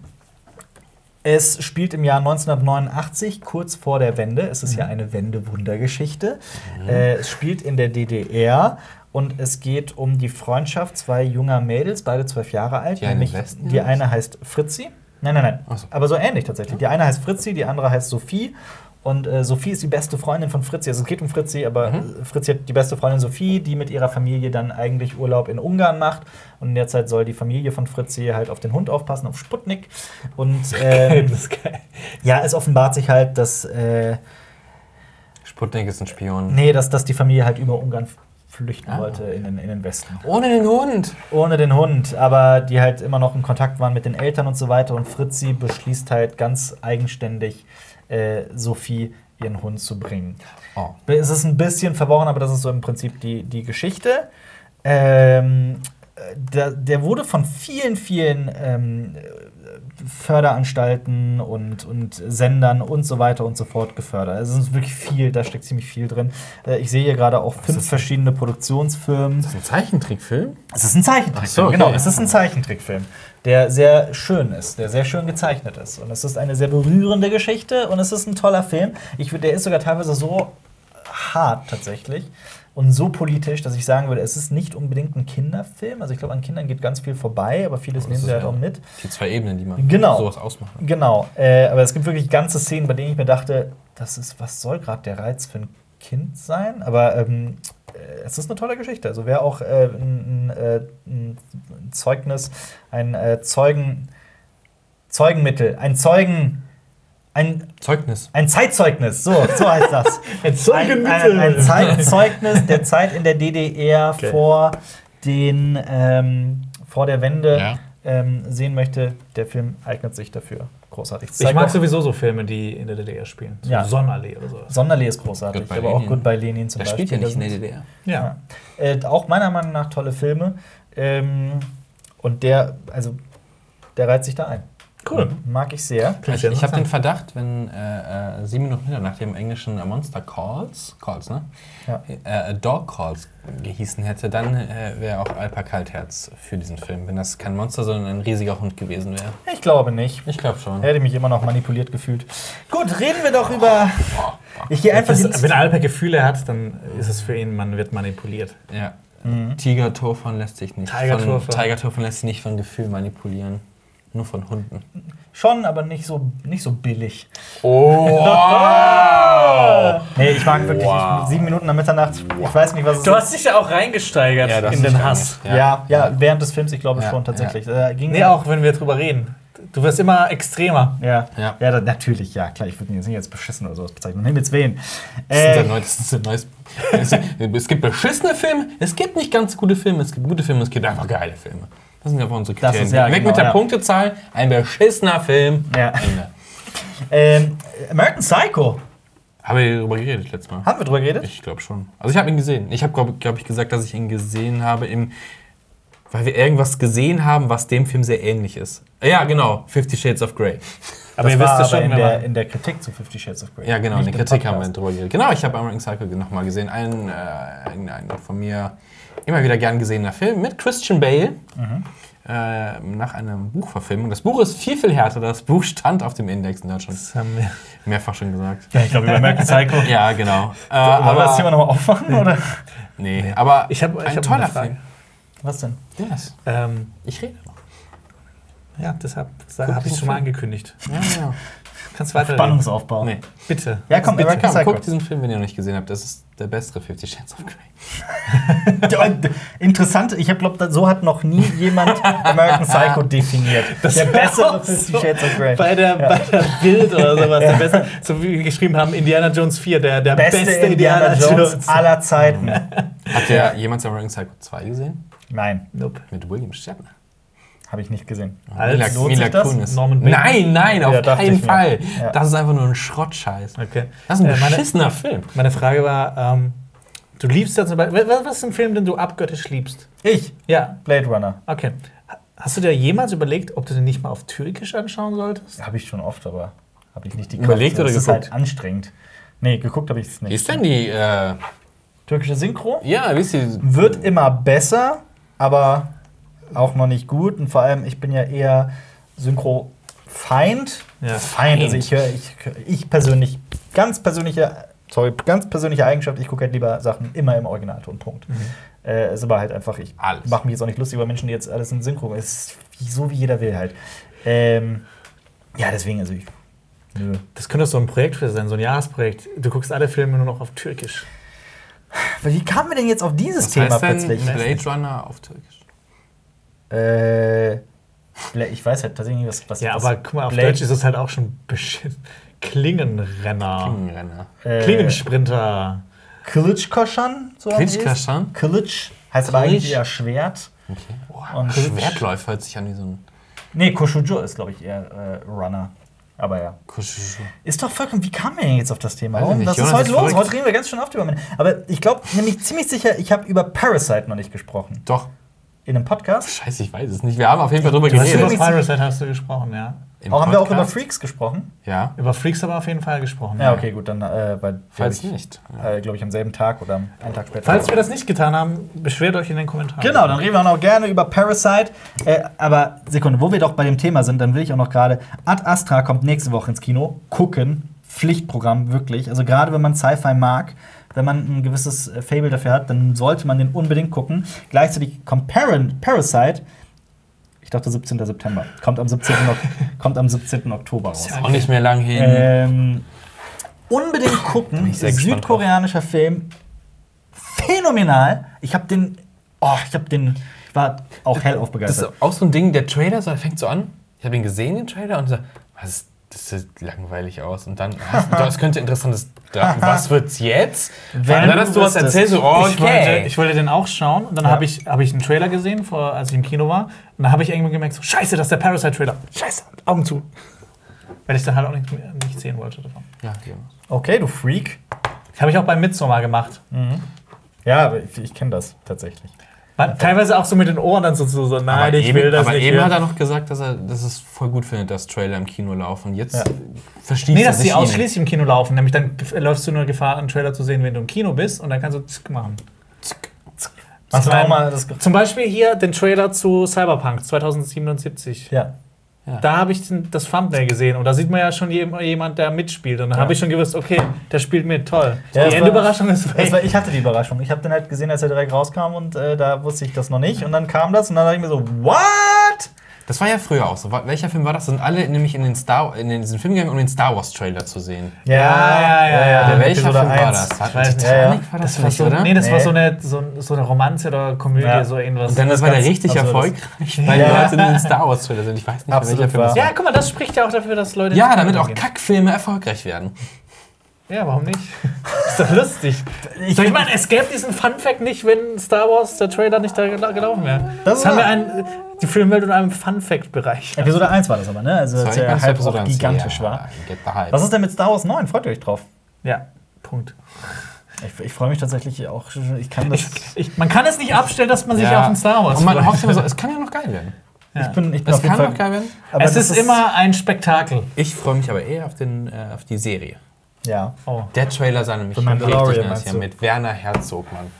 es spielt im Jahr 1989, kurz vor der Wende. Es ist ja Mhm. eine Wende-Wunder-Geschichte. Äh, es spielt in der DDR und es geht um die Freundschaft zwei junger Mädels, beide zwölf Jahre alt. Die nämlich die eine heißt Fritzi. Nein, nein, nein. So. Aber so ähnlich tatsächlich. Die eine heißt Fritzi, die andere heißt Sophie. Und äh, Sophie ist die beste Freundin von Fritzi. Also es geht um Fritzi, aber Mhm. äh, Fritzi hat die beste Freundin Sophie, die mit ihrer Familie dann eigentlich Urlaub in Ungarn macht. Und in der Zeit soll die Familie von Fritzi halt auf den Hund aufpassen, auf Sputnik. Und ähm, das ist geil. ja, es offenbart sich halt, dass, äh, Sputnik ist ein Spion. nee, dass, dass die Familie halt über Ungarn flüchten Ah. wollte in den, in den Westen. Ohne den Hund. Ohne den Hund, aber die halt immer noch in Kontakt waren mit den Eltern und so weiter. Und Fritzi beschließt halt ganz eigenständig, äh, Sophie ihren Hund zu bringen. Oh. Es ist ein bisschen verworren, aber das ist so im Prinzip die, die Geschichte. Ähm, äh, der, der wurde von vielen, vielen ähm, Förderanstalten und, und Sendern und so weiter und so fort gefördert. Also es ist wirklich viel, da steckt ziemlich viel drin. Äh, ich sehe hier gerade auch fünf verschiedene Produktionsfirmen. Das ist ein Zeichentrickfilm? Es ist ein Zeichentrickfilm, so, okay. genau. Es ist ein Zeichentrickfilm, der sehr schön ist, der sehr schön gezeichnet ist. Und es ist eine sehr berührende Geschichte und es ist ein toller Film. Ich, der ist sogar teilweise so hart tatsächlich und so politisch, dass ich sagen würde, es ist nicht unbedingt ein Kinderfilm. Also ich glaube, an Kindern geht ganz viel vorbei, aber vieles Das nehmen sie halt ja auch mit. Die zwei Ebenen, die man Genau. sowas ausmachen. Genau, äh, aber es gibt wirklich ganze Szenen, bei denen ich mir dachte, das ist, was soll gerade der Reiz für ein Kind sein? Aber ähm, äh, es ist eine tolle Geschichte. Also wer auch äh, ein, ein, äh, ein Zeugnis, ein äh, Zeugen, Zeugenmittel, ein Zeugen, ein, Zeugnis. ein Zeitzeugnis, so, so heißt das. [LAUGHS] Ein ein, ein, ein Zeitzeugnis der Zeit in der DDR Okay. vor den ähm, vor der Wende Ja. ähm, sehen möchte, der Film eignet sich dafür. Großartig. Ich mag auch- sowieso so Filme, die in der DDR spielen. So Ja. Sonnenallee oder sowas. Sonderlee ist großartig, Goodbye aber auch Lenin. Goodbye Lenin zum Der Beispiel. spielt ja nicht in Das der DDR. Ja. Äh, auch meiner Meinung nach tolle Filme. Ähm, und der, also, der reiht sich da ein. Cool. Mag ich sehr. Ich, ich habe den Verdacht, wenn äh, äh, sieben Minuten hinter nach dem englischen äh, Monster Calls, Calls, ne? Ja. Äh, Dog Calls gehießen hätte, dann äh, wäre auch Alpa Kaltherz für diesen Film. Wenn das kein Monster, sondern ein riesiger Hund gewesen wäre. Ich glaube nicht. Ich glaube schon. Hätte mich immer noch manipuliert gefühlt. Gut, reden wir doch über. Ich gehe einfach die- wenn Alper Gefühle hat, dann ist es für ihn, man wird manipuliert. Ja. Mhm. Tiger Turfan lässt sich nicht Tiger von Turfan. Tiger Turfan lässt sich nicht von Gefühl manipulieren. Nur von Hunden. schon, aber nicht so, nicht so billig. Oh! [LAUGHS] nee, ich mag wirklich Wow. sieben Minuten nach Mitternacht. Ich weiß nicht, was es Du hast dich ja auch reingesteigert Ja, in den ja Hass. nicht. Ja, ja, während des Films, ich glaube Ja, schon tatsächlich. Äh, ging Nee, auch wenn wir drüber reden. Du wirst immer extremer. Ja, Ja. ja. natürlich, ja, klar. Ich würde ihn jetzt nicht als beschissen oder sowas bezeichnen. Nimm jetzt wen. Das ist Äh, ein neues, das ist ein neues. Es, es gibt beschissene Filme, es gibt nicht ganz gute Filme, es gibt gute Filme, es gibt einfach geile Filme. Das sind einfach unsere Das Kriterien. ist ja Weg genau, mit der ja. Punktezahl, ein beschissener Film. Ja. Ähm, American Psycho. Haben wir darüber geredet letztes Mal? Haben wir drüber geredet? Ich glaube schon. Also ich habe ihn gesehen. Ich habe, glaube glaub ich, gesagt, dass ich ihn gesehen habe im... Weil wir irgendwas gesehen haben, was dem Film sehr ähnlich ist. Ja, genau. Fifty Shades of Grey. Aber das ihr wisst es schon, in der, in der Kritik zu Fifty Shades of Grey. Ja, genau. In Nicht der im Kritik haben wir Podcast. drüber geredet. Genau, ich habe American Psycho nochmal gesehen. Ein, äh, ein, ein von mir immer wieder gern gesehener Film mit Christian Bale. Mhm. Äh, nach einer Buchverfilmung. Das Buch ist viel, viel härter. Das Buch stand auf dem Index in Deutschland. Das haben wir. Mehrfach schon gesagt. Ja, ich glaube, über American Psycho. [LAUGHS] Ja, genau. Äh, [LAUGHS] Wollen wir das Thema aber, nochmal aufmachen? Oder? nee, aber Ich hab- ich ein hab toller. Film. Was denn? Yes. Ähm, Ich rede noch. ja, deshalb habe ich es schon mal angekündigt. Ja, ja. Kannst weiter. Spannungsaufbau. Nee. Bitte. Ja, komm, Bitte. American guckt diesen Film, wenn ihr noch nicht gesehen habt. Das ist der bessere Fifty Shades of Grey. [LAUGHS] Ja, Interessant, ich glaube, so hat noch nie jemand American Psycho definiert. der wär bessere Fifty so Shades of Grey. Bei der, bei der Bild oder sowas. Der beste, so wie wir geschrieben haben, Indiana Jones 4, der, der Beste, beste, Indiana Jones aller Zeiten. [LAUGHS] Hat der jemand American Psycho 2 gesehen? Nein, Nope. Mit William Shatner. Habe ich nicht gesehen. Als Mila, lohnt Mila sich das? Kunis. Norman Bates? Nein, nein, auf Ja, keinen. Fall. Ja. Das ist einfach nur ein Schrottscheiß. Okay. Das ist ein Äh, meine- beschissener Film. Meine Frage war, ähm, du liebst ja zum Beispiel, was was ist ein Film, den du abgöttisch liebst? Ich, Ja, Blade Runner. okay. Ha- Hast du dir jemals überlegt, ob du den nicht mal auf Türkisch anschauen solltest? Habe ich schon oft, aber habe ich nicht die Überlegt Kraft. oder Das ist geguckt? halt anstrengend. Nee, geguckt habe ich es Wie nicht. ist denn die, äh, Türkische Synchro ja, wie ist die? wird immer besser, aber auch noch nicht gut. Und vor allem, ich bin ja eher Synchro-Feind. Ja. Feind. Also ich höre, ich, ich persönlich, ganz persönliche, sorry, ganz persönliche Eigenschaft, ich gucke halt lieber Sachen immer im Originalton. Punkt. Äh, es war halt einfach, ich mache mich jetzt auch nicht lustig über Menschen, die jetzt alles in Synchro. Es ist so wie jeder will halt. Ähm, ja, deswegen, also ich. Nö. Das könnte so ein Projekt für sein, so ein Jahresprojekt. Du guckst alle Filme nur noch auf Türkisch. Aber Wie kamen wir denn jetzt auf dieses Was Thema heißt denn plötzlich? Blade Runner auf Türkisch? Äh, ich weiß halt tatsächlich nicht, was. was Ja, was aber guck mal, auf Blade- Deutsch ist es halt auch schon beschissen. [LAUGHS] Klingenrenner. Klingenrenner. äh, Klingensprinter. Klitschkoschan, so heißt es? Klitschkoschan? Klitsch heißt aber eigentlich eher Schwert. Und Schwertläufer hört sich an wie so ein Nee, Koshujo ist, glaube ich, eher äh, Runner. Aber ja. Kuschelschul. Ist doch vollkommen. Wie kamen wir denn jetzt auf das Thema? Warum? Was ist heute ist los? verrückt. Heute reden wir ganz schön oft über Männer. Aber ich glaube nämlich ziemlich sicher, ich habe über Parasite noch nicht gesprochen. Doch. In einem Podcast. Scheiße, ich weiß es nicht. Wir haben auf jeden Fall drüber Du hast über geredet. Parasite hast du gesprochen, ja. Im Auch haben wir auch über Podcast? Freaks gesprochen. Ja. Über Freaks haben wir auf jeden Fall gesprochen. Ja, okay, gut, dann äh, bei Falls ich, nicht. Ja. Äh, glaube ich, am selben Tag oder einen Tag später. Falls wir das nicht getan haben, beschwert euch in den Kommentaren. Genau, dann reden wir auch noch gerne über Parasite. Äh, aber Sekunde, wo wir doch bei dem Thema sind, dann will ich auch noch gerade. Ad Astra kommt nächste Woche ins Kino. Gucken. Pflichtprogramm, wirklich. Also gerade wenn man Sci-Fi mag, wenn man ein gewisses äh, Fable dafür hat, dann sollte man den unbedingt gucken. Gleichzeitig kommt Parasite. Ich dachte 17. September. Kommt am 17. Ok- [LAUGHS] kommt am 17. Oktober raus. Auch nicht mehr lang hin. Ähm, unbedingt gucken. Südkoreanischer Film. Phänomenal. Ich habe den. Oh, ich habe den. Ich war auch hellauf Das begeistert. ist auch so ein Ding, der Trailer so, fängt so an. Ich habe ihn gesehen, den Trailer, und so, was ist, das sieht langweilig aus. Und dann, was, das könnte interessantes. Da, was wird's jetzt? Wenn dann hast du was erzählt, so, Ich, wollte, okay. ich wollte den auch schauen und dann Ja. habe ich, hab ich einen Trailer gesehen, vor, als ich im Kino war. Und dann habe ich irgendwann gemerkt, so, scheiße, das ist der Parasite-Trailer. Scheiße, Augen zu. Weil ich dann halt auch nicht, mehr- nicht sehen wollte davon. ja, ja. Okay, du Freak. Habe ich auch beim Midsommar gemacht. Ja, aber ich, ich kenne das tatsächlich. Man, teilweise auch so mit den Ohren dann so, so, so nein, aber ich eben, will das aber nicht. eben hören. hat er noch gesagt, dass er dass es voll gut findet, dass Trailer im Kino laufen. Und jetzt Ja. verstießt Nee, er dass ihn. ausschließlich im Kino laufen. Nämlich dann läufst du nur Gefahr, einen Trailer zu sehen, wenn du im Kino bist. Und dann kannst du zick machen. Machst du Zum mal das. Zum Beispiel hier den Trailer zu Cyberpunk 2077. Ja. Da habe ich das Thumbnail gesehen und da sieht man ja schon jem- jemand, der mitspielt. Und da habe ich schon gewusst, okay, der spielt mit, toll. Ja, die Endüberraschung ist weg. war, ich hatte die Überraschung. Ich habe den halt gesehen, als er direkt rauskam und äh, da wusste ich das noch nicht. Und dann kam das und dann dachte ich mir so, what? Das war ja früher auch so. Welcher Film war das? Sind alle nämlich in den Star in diesen Film gegangen, um den Star Wars Trailer zu sehen. Ja, ja, ja. ja, ja. Welcher Film war das? Titanic ja, ja. war das, nicht, so, oder? nee, das war so eine, so, so eine Romanze oder Komödie, Ja. so irgendwas. Und dann das war der richtig erfolgreich, weil die. Leute in den Star Wars Trailer sind. Ich weiß nicht, Absolut welcher Film das war. ja, guck mal, das spricht ja auch dafür, dass Leute. Ja, damit auch gehen. Kackfilme erfolgreich werden. Ja, warum nicht? [LAUGHS] ist doch lustig. Ich, so, ich meine, es gäbe diesen Fun-Fact nicht, wenn Star Wars, der Trailer, nicht da gel- gelaufen wäre. Das Das ist haben wir wahr. ein, die Filmwelt in einem Fun-Fact-Bereich. Episode 1 war das aber, ne? Also, Das als der Hype auch gigantisch ja, war. Was ist denn mit Star Wars 9? Freut ihr euch drauf? Ja, Punkt. Ich, ich freue mich tatsächlich auch. schon- Ich kann das. Ich, man kann es nicht abstellen, dass man sich Ja. auf ein Star Wars Und man hofft immer so, es kann ja noch geil werden. Ich bin, ich bin Es kann Fall. noch geil werden. aber es das ist, immer ein Spektakel. Ich freue mich aber eher auf, den, äh, auf die Serie. Ja. Oh. Der Trailer sah nämlich richtig nice du? hier mit Werner Herzog, Mann.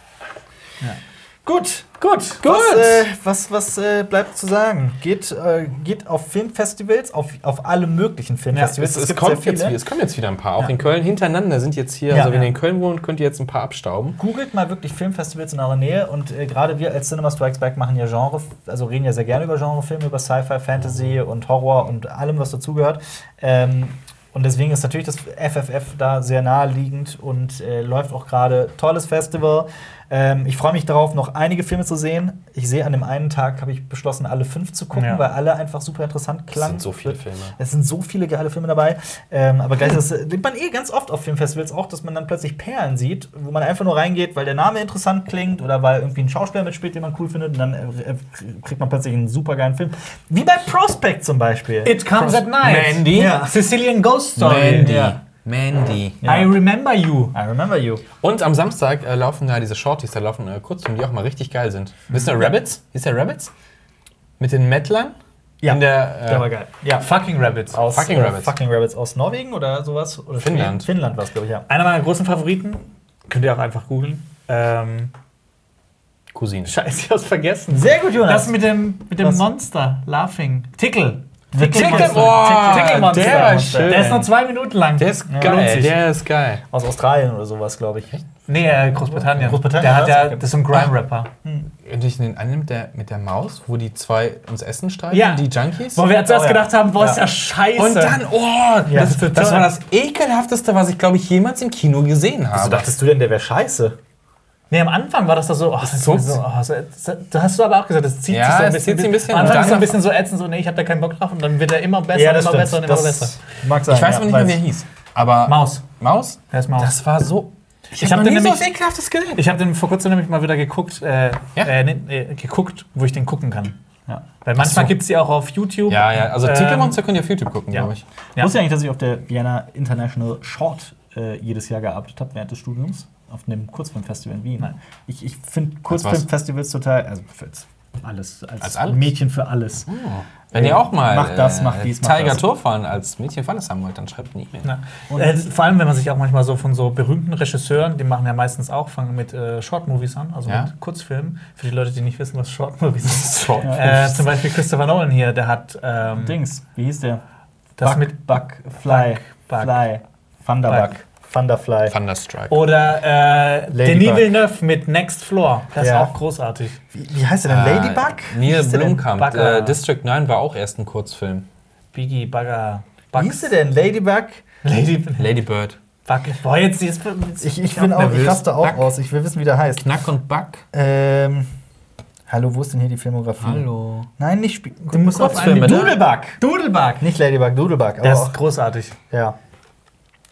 Gut. Gut, Was, äh, was, was äh, bleibt zu sagen? Geht, äh, geht auf Filmfestivals, auf, auf alle möglichen Filmfestivals. Es, es, gibt kommt sehr jetzt, es kommen jetzt wieder ein paar. Auch Ja. in Köln hintereinander sind jetzt hier, Ja, also wenn ja. ihr in Köln wohnt, könnt ihr jetzt ein paar abstauben. Googelt mal wirklich Filmfestivals in eurer Nähe und äh, gerade wir als Cinema Strikes Back machen ja Genre, also reden ja sehr gerne über Genrefilme, über Sci-Fi, Fantasy und Horror und allem, was dazugehört. Ähm, und deswegen ist natürlich das FFF da sehr naheliegend und äh, läuft auch gerade tolles Festival. Ähm, ich freue mich darauf, noch einige Filme zu sehen. Ich sehe an dem einen Tag, habe ich beschlossen, alle fünf zu gucken, Ja. weil alle einfach super interessant Es klangen. sind so viele Filme. Es sind so viele geile Filme dabei. Ähm, aber gleich, das sieht man eh ganz oft auf Filmfestivals auch, dass man dann plötzlich Perlen sieht, wo man einfach nur reingeht, weil der Name interessant klingt oder weil irgendwie ein Schauspieler mitspielt, den man cool findet. Und dann äh, äh, kriegt man plötzlich einen super geilen Film. Wie bei Prospect zum Beispiel. It comes at night. Mandy. Ja. Sicilian Ghost Story. Mandy. Ja. Mandy. Ja. I remember you. I remember you. Und am Samstag äh, laufen da diese Shorties, da laufen äh, Kurzfilme, die auch mal richtig geil sind. Wisst ihr Rabbits? Ist der Rabbits? Mit den Mettlern? Ja, In der, äh, der war geil. Ja. Fucking Rabbits. Aus, Fucking äh, Rabbits. Fucking Rabbits aus Norwegen oder sowas? Oder Finnland. Finnland war es, glaube ich, ja. Einer meiner großen Favoriten, könnt ihr auch einfach googeln. Ähm, Cousine. Scheiße, ich hab's vergessen. Sehr gut, Jonas. Das mit dem, mit dem Was? Monster, Laughing. Tickle. Tickle- boah, Tickle-Monster. der war schön. Der ist noch zwei Minuten lang. Der ist Ja, geil, der ist geil. aus Australien oder sowas, glaube ich. Nee, äh, Großbritannien. Großbritannien, Der hat ja, das ist so ein Grime-Rapper. Und ich den einen mit der, mit der Maus, wo die zwei ums Essen streiten, Ja. die Junkies. Wo wir zuerst Oh, ja. gedacht haben, boah, ist Ja. ja scheiße. Und dann, oh, Ja, das, das war das ekelhafteste, was ich, glaube ich, jemals im Kino gesehen Wieso habe. dachtest du denn, der wäre scheiße? Nee, am Anfang war das da so, oh, das ist so oh, so, das, da hast du aber auch gesagt, das zieht Ja, sich so ein es bisschen. zieht sich ein bisschen. Am Anfang ist so ein bisschen so ätzend, so, nee, ich hab da keinen Bock drauf. Und dann wird er immer besser, immer besser und immer Das besser. Mag sein. ich weiß ja, aber nicht mehr, wie er hieß. Aber Maus. Maus? Der ist Maus. Das war so. Ich, hab hab noch den so nämlich- Ekelhaftes gesehen. Ich habe den vor kurzem nämlich mal wieder geguckt, äh, Ja? äh, nee, geguckt, wo ich den gucken kann. Ja. Weil manchmal so. gibt's die auch auf YouTube. Ja, ja, also Ähm, Titelmonster könnt ihr auf YouTube gucken, ja. glaube ich. Ja. Wusste ihr eigentlich, dass ich auf der Vienna International Short äh, jedes Jahr gearbeitet habe während des Studiums? Auf einem Kurzfilmfestival in Wien. Ich, ich finde? Kurzfilmfestivals total. Also für alles. Als, Als alles? Mädchen für alles. Wenn ihr auch mal Macht das, macht dies, macht Tiger. Torfahren als Mädchen für alles haben wollt, dann schreibt eine E-Mail. Ja. Äh, vor allem, wenn man sich auch manchmal so von so berühmten Regisseuren, die machen ja meistens auch, fangen mit äh, Short-Movies an, also Ja. mit Kurzfilmen. Für die Leute, die nicht wissen, was Short-Movies sind. [LAUGHS] Short. äh, zum Beispiel Christopher Nolan hier, der hat ähm, Dings, wie hieß der? das Buck, mit. Buck, Fly, Buck. Fly, Thunderbuck, Thunderfly. Thunderstrike. Oder äh, Ladybug. Denis Villeneuve mit Next Floor. Das Ja. ist auch großartig. Wie, wie heißt der denn? Ladybug? Wie Neil? Blomkamp. Äh, District 9 war auch erst ein Kurzfilm. Biggie, Bagger, Wie Bugs. hieß der denn? Ladybug? Lady Lady Bird. Bug. Boah, jetzt, jetzt, jetzt Ich, ich bin auch, ich raste auch Buck. aus. Ich will wissen, wie der heißt. Knack und Buck. Ähm, hallo, wo ist denn hier die Filmografie? Hallo. Nein, nicht Spiel. Du musst auf einen Kurzfilme, ne? Doodlebug. Doodlebug. Nicht Ladybug, Doodlebug. Der Aber ist großartig. ja.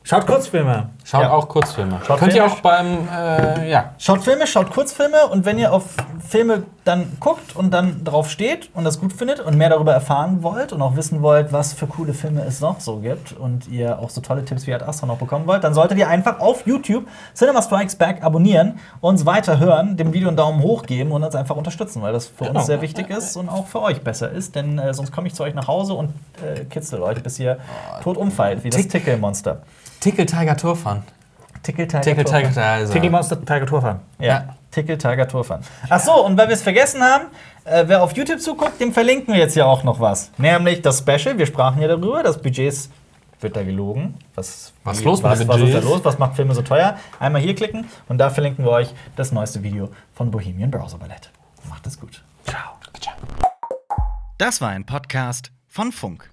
Schaut Kurzfilme. Schaut Ja. auch Kurzfilme. Schaut Könnt ihr Filme? auch beim, äh, ja. Schaut Filme, schaut Kurzfilme und wenn ihr auf Filme dann guckt und dann drauf steht und das gut findet und mehr darüber erfahren wollt und auch wissen wollt, was für coole Filme es noch so gibt und ihr auch so tolle Tipps wie Ad Astra noch bekommen wollt, dann solltet ihr einfach auf YouTube Cinema Strikes Back abonnieren, uns weiterhören, dem Video einen Daumen hoch geben und uns einfach unterstützen, weil das für Genau. uns sehr wichtig ist und auch für euch besser ist, denn äh, sonst komme ich zu euch nach Hause und äh, kitzel euch, bis ihr tot umfallt, wie das Tick- Tickle-Monster. Tickle Tiger Torfahren. Tickle Tiger Tickle. Tiger. Tickle Monster Tiger. Ja, Ja. Tickle Tiger Tourfahren. Ach so, und weil wir es vergessen haben, äh, wer auf YouTube zuguckt, dem verlinken wir jetzt ja auch noch was. Nämlich das Special, wir sprachen ja darüber, das Budgets wird da gelogen. Was, Was wie- los mit was, was ist da Budgets? los? Was macht Filme so teuer? Einmal hier klicken und da verlinken wir euch das neueste Video von Bohemian Browser Ballett. Macht es gut. Ciao. Ciao. Das war ein Podcast von Funk.